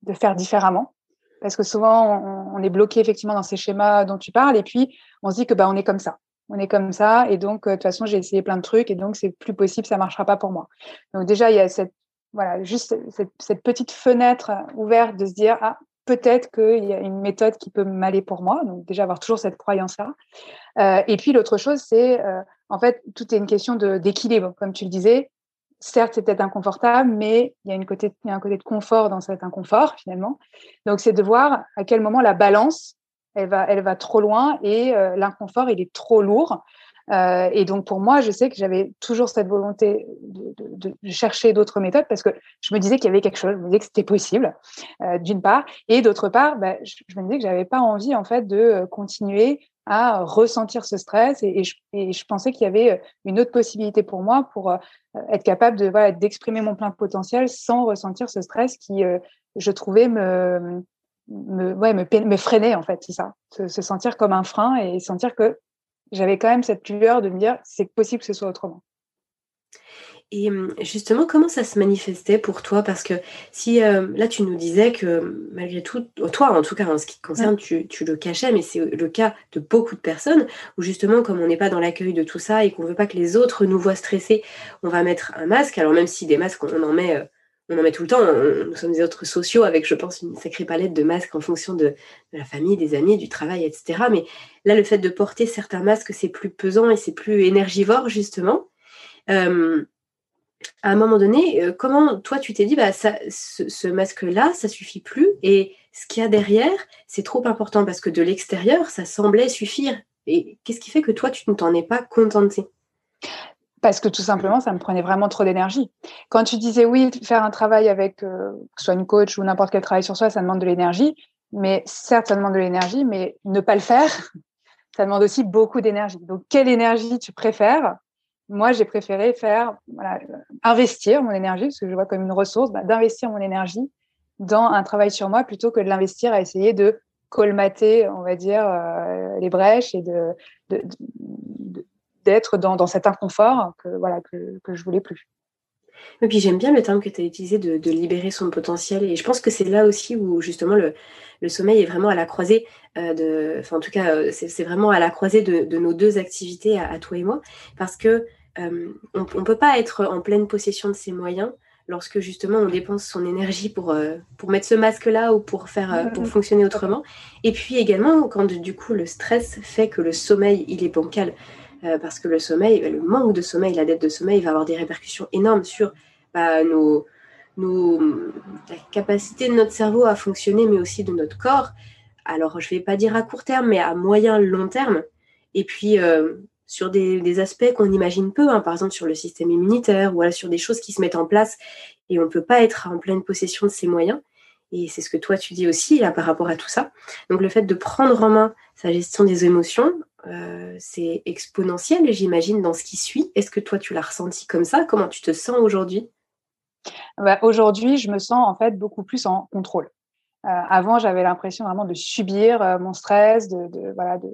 de faire différemment. Parce que souvent, on, est bloqué effectivement dans ces schémas dont tu parles, et puis on se dit que bah, on est comme ça. On est comme ça, et donc, euh, de toute façon, j'ai essayé plein de trucs, et donc c'est plus possible, ça marchera pas pour moi. Donc, déjà, il y a cette, voilà, juste cette, petite fenêtre ouverte de se dire, ah, peut-être qu'il y a une méthode qui peut m'aller pour moi. Donc, déjà, avoir toujours cette croyance-là. Euh, et puis, l'autre chose, c'est, en fait, tout est une question d'équilibre. Comme tu le disais, certes, c'est peut-être inconfortable, mais il y, a un côté de confort dans cet inconfort, finalement. Donc, c'est de voir à quel moment la balance, elle va, elle va trop loin et euh, l'inconfort, il est trop lourd. Euh, et donc, pour moi, je sais que j'avais toujours cette volonté de, chercher d'autres méthodes parce que je me disais qu'il y avait quelque chose, je me disais que c'était possible, euh, d'une part. Et d'autre part, bah, je, je, me disais que j'avais pas envie, en fait, de continuer à ressentir ce stress et, je, pensais qu'il y avait euh, une autre possibilité pour moi pour euh, être capable de voilà d'exprimer mon plein potentiel sans ressentir ce stress qui euh, je trouvais me me, freiner en fait c'est ça. Se, se, sentir comme un frein et sentir que j'avais quand même cette lueur de me dire c'est possible que ce soit autrement et hum, justement, comment ça se manifestait pour toi? Parce que si euh, là, tu nous disais que malgré tout, toi en tout cas, en ce qui te concerne, tu, le cachais, mais c'est le cas de beaucoup de personnes où justement, comme on n'est pas dans l'accueil de tout ça et qu'on ne veut pas que les autres nous voient stressés, on va mettre un masque. Alors même si des masques, on en met, euh, on en met tout le temps. nous sommes des êtres sociaux avec, je pense, une sacrée palette de masques en fonction de, la famille, des amis, du travail, etc. Mais là, le fait de porter certains masques, c'est plus pesant et c'est plus énergivore, justement. Euh, à un moment donné, euh, comment toi tu t'es dit, bah, ça, ce, masque-là, ça suffit plus, et ce qu'il y a derrière, c'est trop important parce que de l'extérieur, ça semblait suffire. Et qu'est-ce qui fait que toi, tu ne t'en es pas contenté parce que tout simplement, ça me prenait vraiment trop d'énergie. Quand tu disais oui, faire un travail avec, euh, que ce soit une coach ou n'importe quel travail sur soi, ça demande de l'énergie. Mais certes, ça demande de l'énergie, mais ne pas le faire, [laughs] ça demande aussi beaucoup d'énergie. Donc, quelle énergie tu préfères? Moi, j'ai préféré faire, voilà, investir mon énergie, parce que je vois comme une ressource, bah, d'investir mon énergie dans un travail sur moi plutôt que de l'investir à essayer de colmater, on va dire, euh, les brèches et de, d'être dans, dans, cet inconfort que, voilà, que, je voulais plus. Et puis j'aime bien le terme que tu as utilisé de, libérer son potentiel. Et je pense que c'est là aussi où justement le, le sommeil est vraiment à la croisée euh, de. Enfin, en tout cas, euh, c'est vraiment à la croisée de, nos deux activités à, toi et moi. Parce que on ne peut pas être en pleine possession de ses moyens lorsque justement on dépense son énergie pour, pour mettre ce masque-là ou pour, faire, pour fonctionner autrement. Et puis également, quand du coup le stress fait que le sommeil, il est bancal. parce que le sommeil, le manque de sommeil, la dette de sommeil va avoir des répercussions énormes sur bah, nos, nos, la capacité de notre cerveau à fonctionner, mais aussi de notre corps. Alors, je ne vais pas dire à court terme, mais à moyen, long terme. Et puis, euh, sur des, aspects qu'on imagine peu, hein, par exemple sur le système immunitaire, ou sur des choses qui se mettent en place et on ne peut pas être en pleine possession de ses moyens. Et c'est ce que toi, tu dis aussi là, par rapport à tout ça. Donc, le fait de prendre en main sa gestion des émotions, euh, c'est exponentiel, j'imagine, dans ce qui suit. Est-ce que toi, tu l'as ressenti comme ça? Comment tu te sens aujourd'hui? Bah, aujourd'hui, je me sens en fait beaucoup plus en contrôle. Euh, avant, j'avais l'impression vraiment de subir euh, mon stress, de, voilà, de,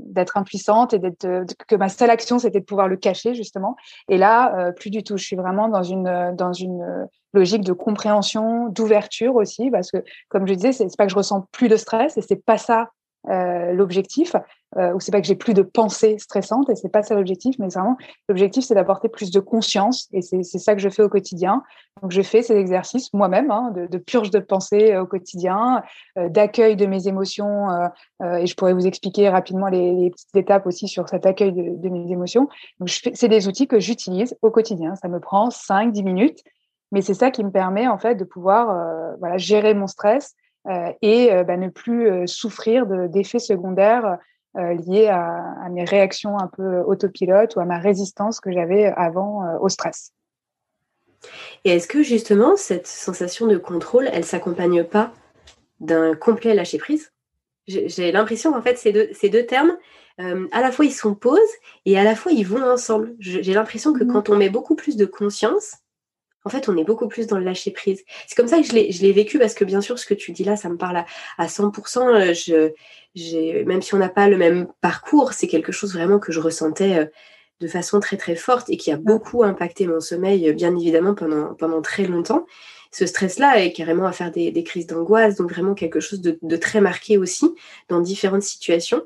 d'être impuissante et d'être que ma seule action c'était de pouvoir le cacher justement. Et là plus du tout. Je suis vraiment dans une dans une logique de compréhension d'ouverture aussi parce que comme je disais c'est pas que je ressens plus de stress et c'est pas ça euh, l'objectif, euh, ou c'est pas que j'ai plus de pensées stressantes, et c'est pas ça l'objectif, mais vraiment l'objectif c'est d'apporter plus de conscience, et c'est ça que je fais au quotidien. Donc je fais ces exercices moi-même hein, de, purge de pensée euh, au quotidien, euh, d'accueil de mes émotions, et je pourrais vous expliquer rapidement les, petites étapes aussi sur cet accueil de, de mes émotions. Donc c'est des outils que j'utilise au quotidien. Ça me prend 5-10 minutes, mais c'est ça qui me permet en fait de pouvoir voilà gérer mon stress et euh, bah, ne plus euh, souffrir d'effets secondaires liés à, mes réactions un peu autopilote ou à ma résistance que j'avais avant au stress. Et est-ce que justement cette sensation de contrôle, elle s'accompagne pas d'un complet lâcher-prise? J'ai l'impression qu'en fait, ces deux, ces deux termes, euh, à la fois ils s'opposent et à la fois ils vont ensemble. J'ai l'impression que mmh. quand on met beaucoup plus de conscience, en fait, on est beaucoup plus dans le lâcher prise. C'est comme ça que je l'ai vécu parce que bien sûr, ce que tu dis là, ça me parle à, à 100%. Je, même si on n'a pas le même parcours, c'est quelque chose vraiment que je ressentais euh, de façon très très forte et qui a beaucoup impacté mon sommeil, bien évidemment, pendant, pendant très longtemps. Ce stress-là est carrément à faire des, crises d'angoisse, donc vraiment quelque chose de, de, très marqué aussi dans différentes situations.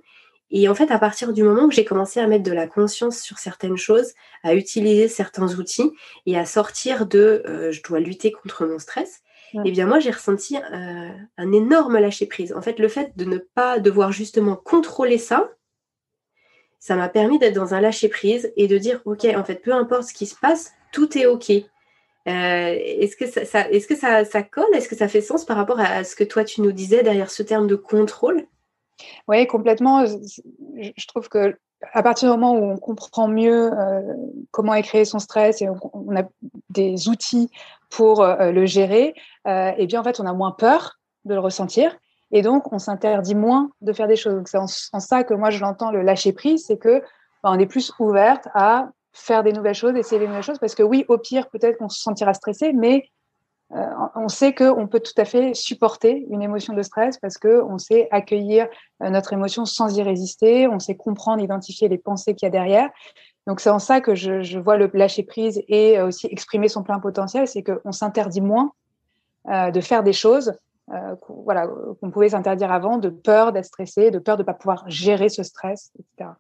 Et en fait, à partir du moment où j'ai commencé à mettre de la conscience sur certaines choses, à utiliser certains outils et à sortir de euh, je dois lutter contre mon stress, eh bien moi j'ai ressenti euh, un énorme lâcher prise. En fait, le fait de ne pas devoir justement contrôler ça, ça m'a permis d'être dans un lâcher prise et de dire ok, en fait, peu importe ce qui se passe, tout est ok. Euh, est-ce que, ça, est-ce que ça, ça colle? Est-ce que ça fait sens par rapport à ce que toi tu nous disais derrière ce terme de contrôle? Oui, complètement. Je trouve que à partir du moment où on comprend mieux euh, comment est créé son stress et on, a des outils pour euh, le gérer, euh, eh bien en fait on a moins peur de le ressentir et donc on s'interdit moins de faire des choses. C'est en, ça que moi je l'entends le lâcher prise, c'est que bah, on est plus ouverte à faire des nouvelles choses, essayer des nouvelles choses, parce que oui, au pire peut-être qu'on se sentira stressé, mais euh, on sait qu'on peut tout à fait supporter une émotion de stress parce qu'on sait accueillir euh, notre émotion sans y résister, on sait comprendre, identifier les pensées qu'il y a derrière. Donc c'est en ça que je, vois le lâcher prise et aussi exprimer son plein potentiel, c'est qu'on s'interdit moins euh, de faire des choses qu'on, voilà, pouvait s'interdire avant, de peur d'être stressé, de peur de ne pas pouvoir gérer ce stress, etc.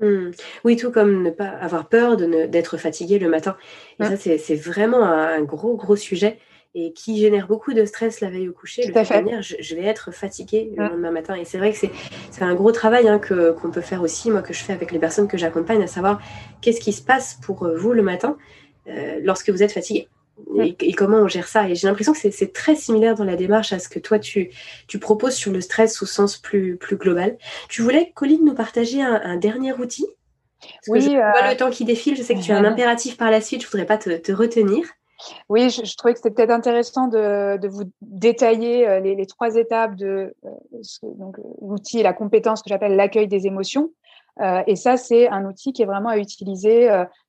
Mmh. Oui, tout comme ne pas avoir peur d'être fatigué le matin. Et mmh. ça, c'est, vraiment un gros, gros sujet et qui génère beaucoup de stress la veille au coucher. Tout à fait. je, vais être fatiguée le lendemain matin. Et c'est vrai que c'est un gros travail hein, que, qu'on peut faire aussi, moi, que je fais avec les personnes que j'accompagne, à savoir qu'est-ce qui se passe pour euh, vous le matin euh, lorsque vous êtes fatigué. Et, comment on gère ça. Et j'ai l'impression que c'est très similaire dans la démarche à ce que toi, tu, tu proposes sur le stress au sens plus, plus global. Tu voulais, Colline, nous partager un, dernier outil? Parce oui, que je vois euh, le temps qui défile. Je sais que tu as un [laughs] impératif par la suite. Je voudrais pas te, te retenir. Oui, je, trouvais que c'était peut-être intéressant de, vous détailler euh, les, trois étapes de euh, l'outil et la compétence que j'appelle l'accueil des émotions. Euh, et ça, c'est un outil qui est vraiment à utiliser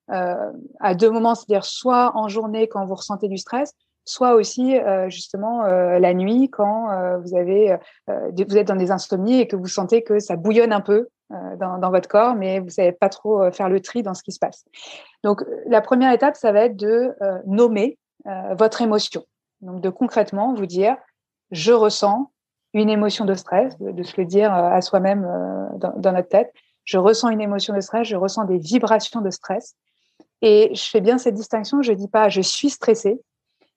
à deux moments, c'est-à-dire soit en journée quand vous ressentez du stress, soit aussi justement la nuit quand vous vous êtes dans des insomnies et que vous sentez que ça bouillonne un peu dans, dans, votre corps, mais vous savez pas trop faire le tri dans ce qui se passe. Donc, la première étape, ça va être de euh, nommer euh, votre émotion. Donc, de concrètement vous dire, je ressens une émotion de stress, de, se le dire euh, à soi-même dans, dans, notre tête. Je ressens une émotion de stress, je ressens des vibrations de stress. Et je fais bien cette distinction. Je dis pas je suis stressé.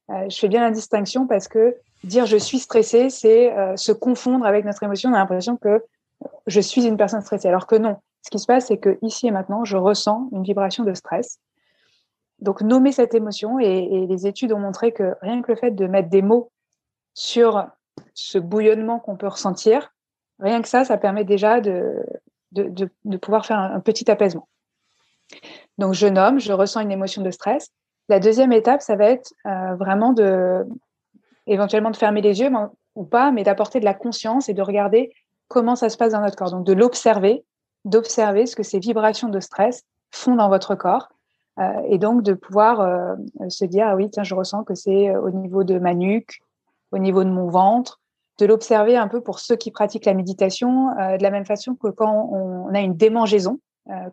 je fais bien la distinction parce que dire je suis stressé, c'est se confondre avec notre émotion. On a l'impression que je suis une personne stressée, alors que non. Ce qui se passe, c'est que ici et maintenant, je ressens une vibration de stress. Donc, nommer cette émotion, et, les études ont montré que rien que le fait de mettre des mots sur ce bouillonnement qu'on peut ressentir, rien que ça, ça permet déjà de, de, pouvoir faire un, petit apaisement. Donc, je nomme, je ressens une émotion de stress. La deuxième étape, ça va être euh, vraiment de, éventuellement de fermer les yeux ou pas, mais d'apporter de la conscience et de regarder comment ça se passe dans notre corps. Donc, de l'observer d'observer ce que ces vibrations de stress font dans votre corps. Euh, et donc de pouvoir euh, se dire, ah oui, tiens, je ressens que c'est euh, au niveau de ma nuque, au niveau de mon ventre, de l'observer un peu pour ceux qui pratiquent la méditation, de la même façon que quand on, a une démangeaison,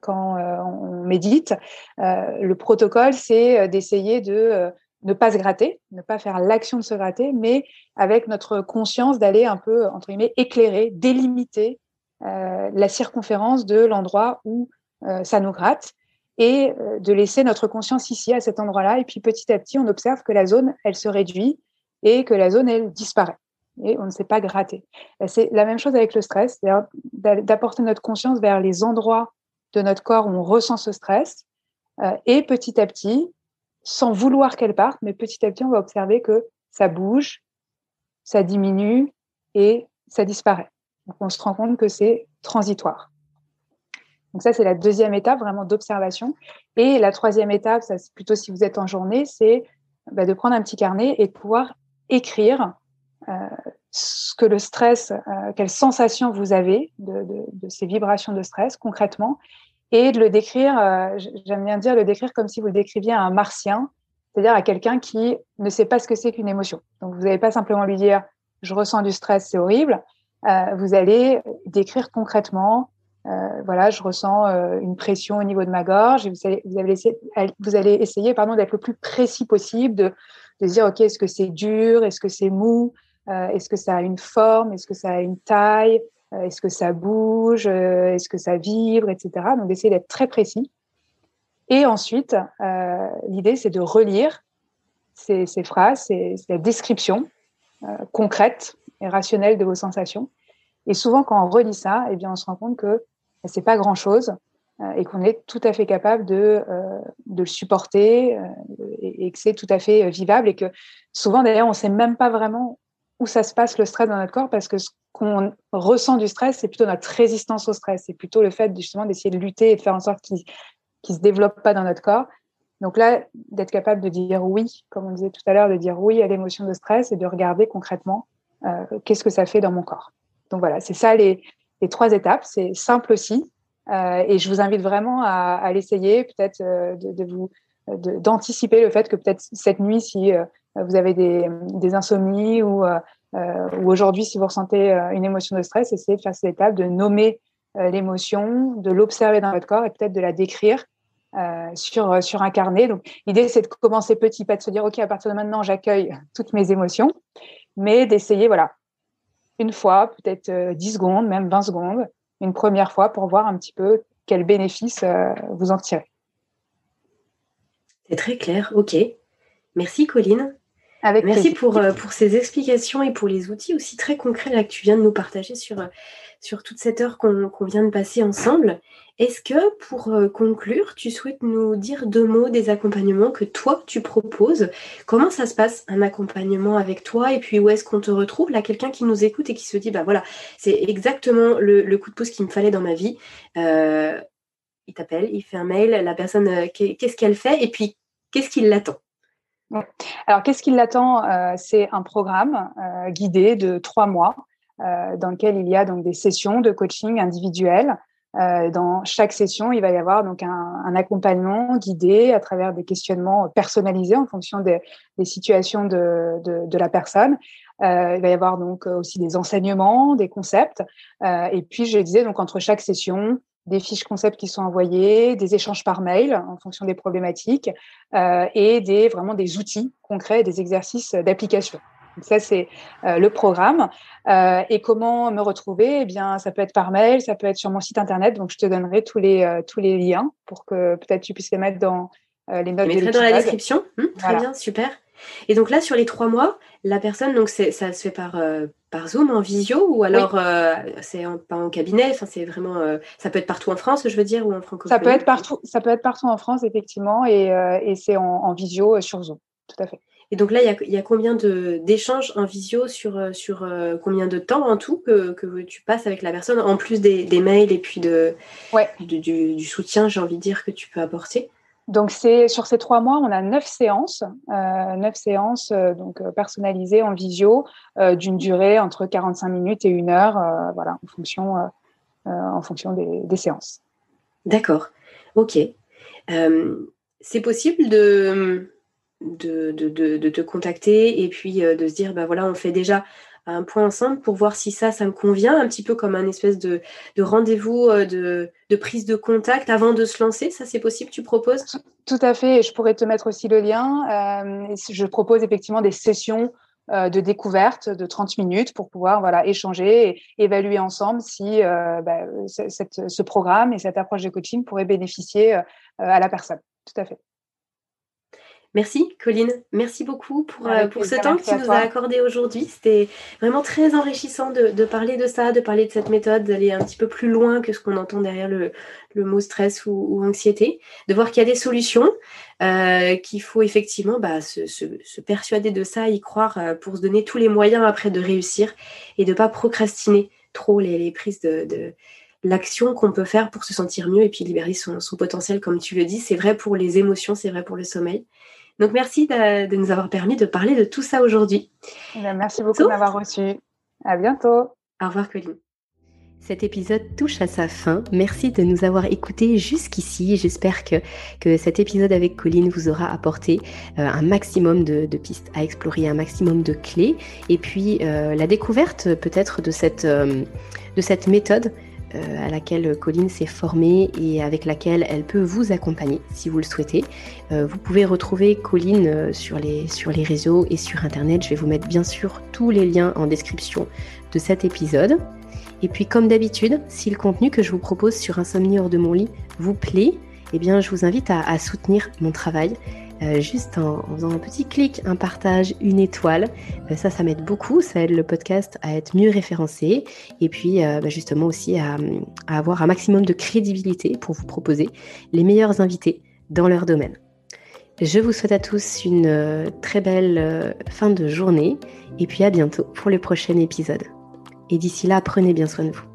quand on médite, le protocole, c'est d'essayer de ne pas se gratter, ne pas faire l'action de se gratter, mais avec notre conscience d'aller un peu, entre guillemets, éclairer, délimiter euh, la circonférence de l'endroit où euh, ça nous gratte et euh, de laisser notre conscience ici, à cet endroit-là. Et puis petit à petit, on observe que la zone, elle se réduit et que la zone, elle disparaît. Et on ne sait pas gratter. C'est la même chose avec le stress, d'apporter notre conscience vers les endroits de notre corps où on ressent ce stress. et petit à petit, sans vouloir qu'elle parte, mais petit à petit, on va observer que ça bouge, ça diminue et ça disparaît on se rend compte que c'est transitoire. Donc ça, c'est la deuxième étape vraiment d'observation. Et la troisième étape, ça c'est plutôt si vous êtes en journée, c'est bah, de prendre un petit carnet et de pouvoir écrire euh, ce que le stress, quelles sensations vous avez de, ces vibrations de stress concrètement, et de le décrire, j'aime bien dire, le décrire comme si vous le décriviez à un martien, c'est-à-dire à quelqu'un qui ne sait pas ce que c'est qu'une émotion. Donc vous n'allez pas simplement lui dire je ressens du stress, c'est horrible. Euh, vous allez décrire concrètement, euh, voilà, je ressens euh, une pression au niveau de ma gorge. Vous allez, essayer, pardon, d'être le plus précis possible, de dire, OK, est-ce que c'est dur? Est-ce que c'est mou? Est-ce que ça a une forme? Est-ce que ça a une taille? Est-ce que ça bouge? Est-ce que ça vibre Etc. Donc, d'essayer d'être très précis. Et ensuite, l'idée, c'est de relire ces, phrases, ces, la description concrète et rationnelle de vos sensations. Et souvent, quand on relit ça, eh bien, on se rend compte que c'est pas grand chose euh, et qu'on est tout à fait capable de, euh, le supporter euh, et, que c'est tout à fait vivable et que souvent, d'ailleurs, on sait même pas vraiment où ça se passe le stress dans notre corps parce que ce qu'on ressent du stress, c'est plutôt notre résistance au stress. C'est plutôt le fait justement d'essayer de lutter et de faire en sorte qu'il ne se développe pas dans notre corps. Donc là, d'être capable de dire oui, comme on disait tout à l'heure, de dire oui à l'émotion de stress et de regarder concrètement euh, qu'est-ce que ça fait dans mon corps. Donc voilà, c'est ça les, trois étapes. C'est simple aussi. Euh, et je vous invite vraiment à, à l'essayer, peut-être euh, de, de, vous d'anticiper le fait que peut-être cette nuit, si vous avez des, insomnies ou, ou aujourd'hui, si vous ressentez une émotion de stress, essayez de faire cette étape, de nommer l'émotion, de l'observer dans votre corps et peut-être de la décrire euh, sur, sur un carnet. Donc, l'idée, c'est de commencer petit, pas de se dire, OK, à partir de maintenant, j'accueille [laughs] toutes mes émotions, mais d'essayer, voilà, une fois, peut-être 10 euh, secondes, même 20 secondes, une première fois pour voir un petit peu quel bénéfice euh, vous en tirez. C'est très clair, ok. Merci Colline. Avec Merci pour, euh, pour ces explications et pour les outils aussi très concrets là, que tu viens de nous partager sur, sur toute cette heure qu'on vient de passer ensemble. Est-ce que pour euh, conclure, tu souhaites nous dire deux mots des accompagnements que toi tu proposes? Comment ça se passe un accompagnement avec toi? Et puis où est-ce qu'on te retrouve? Là, quelqu'un qui nous écoute et qui se dit bah voilà, c'est exactement le, coup de pouce qu'il me fallait dans ma vie. Euh, il t'appelle, il fait un mail, la personne, euh, qu'est-ce qu'elle fait? Et puis qu'est-ce qui l'attend? Alors, qu'est-ce qui l'attend C'est un programme guidé de trois mois dans lequel il y a donc des sessions de coaching individuelles euh, dans chaque session, il va y avoir donc un, un, accompagnement guidé à travers des questionnements personnalisés en fonction des, des situations de, de, de, la personne. Euh, il va y avoir donc aussi des enseignements, des concepts. Euh, et puis, je disais donc entre chaque session, des fiches concepts qui sont envoyées, des échanges par mail en fonction des problématiques euh, et des vraiment des outils concrets, des exercices d'application ça, c'est euh, le programme. Euh, et comment me retrouver? Eh bien, ça peut être par mail, ça peut être sur mon site internet. Donc, je te donnerai tous les, euh, tous les liens pour que peut-être tu puisses les mettre dans les notes. Je mettrai dans la description. Hum, très bien, super. Et donc là, sur les trois mois, la personne, donc ça se fait par, par Zoom, en visio, ou alors c'est pas en cabinet. Enfin, c'est vraiment, ça peut être partout en France, je veux dire, ou en francophonie. Ça peut être partout. Ça peut être partout en France, effectivement, et, et c'est en, en visio sur Zoom, tout à fait. Et donc là, il y a, combien d'échanges en visio sur, euh, sur euh, combien de temps en tout que, tu passes avec la personne, en plus des, mails et puis de, du, soutien, j'ai envie de dire, que tu peux apporter? Donc c'est sur ces trois mois, on a neuf séances, euh, neuf séances donc personnalisées en visio d'une durée entre 45 minutes et une heure, voilà, en fonction, en fonction des, séances. D'accord, ok. c'est possible de de, de, te contacter et puis euh, de se dire, bah voilà, on fait déjà un point ensemble pour voir si ça, ça me convient, un petit peu comme un espèce de, rendez-vous euh, de, prise de contact avant de se lancer. Ça, c'est possible, tu proposes? Tout à fait, et je pourrais te mettre aussi le lien. Euh, je propose effectivement des sessions de découverte de 30 minutes pour pouvoir voilà, échanger et évaluer ensemble si bah, ce programme et cette approche de coaching pourraient bénéficier à la personne. Tout à fait. Merci, Colline. Merci beaucoup pour, euh, pour ce temps que tu nous as accordé aujourd'hui. C'était vraiment très enrichissant de, parler de ça, de parler de cette méthode, d'aller un petit peu plus loin que ce qu'on entend derrière le, mot stress ou, anxiété, de voir qu'il y a des solutions, euh, qu'il faut effectivement bah, se, persuader de ça, y croire euh, pour se donner tous les moyens après de réussir et de ne pas procrastiner trop les, prises de, l'action qu'on peut faire pour se sentir mieux et puis libérer son, potentiel, comme tu le dis. C'est vrai pour les émotions, c'est vrai pour le sommeil. Donc merci de, nous avoir permis de parler de tout ça aujourd'hui. Eh merci beaucoup de m'avoir reçu. À bientôt. Au revoir, Colline. Cet épisode touche à sa fin. Merci de nous avoir écoutés jusqu'ici. J'espère que, que cet épisode avec Colline vous aura apporté euh, un maximum de, pistes à explorer, un maximum de clés. Et puis euh, la découverte peut-être de cette, euh, de cette méthode à laquelle Colline s'est formée et avec laquelle elle peut vous accompagner si vous le souhaitez. vous pouvez retrouver Colline sur les, sur les réseaux et sur Internet. Je vais vous mettre bien sûr tous les liens en description de cet épisode. Et puis comme d'habitude, si le contenu que je vous propose sur Insomnie hors de mon lit vous plaît, eh bien je vous invite à, soutenir mon travail. Euh, juste en, faisant un petit clic, un partage, une étoile. Euh, ça, ça m'aide beaucoup. Ça aide le podcast à être mieux référencé et puis euh, bah, justement aussi à, à, avoir un maximum de crédibilité pour vous proposer les meilleurs invités dans leur domaine. Je vous souhaite à tous une très belle fin de journée et puis à bientôt pour le prochain épisode. Et d'ici là, prenez bien soin de vous.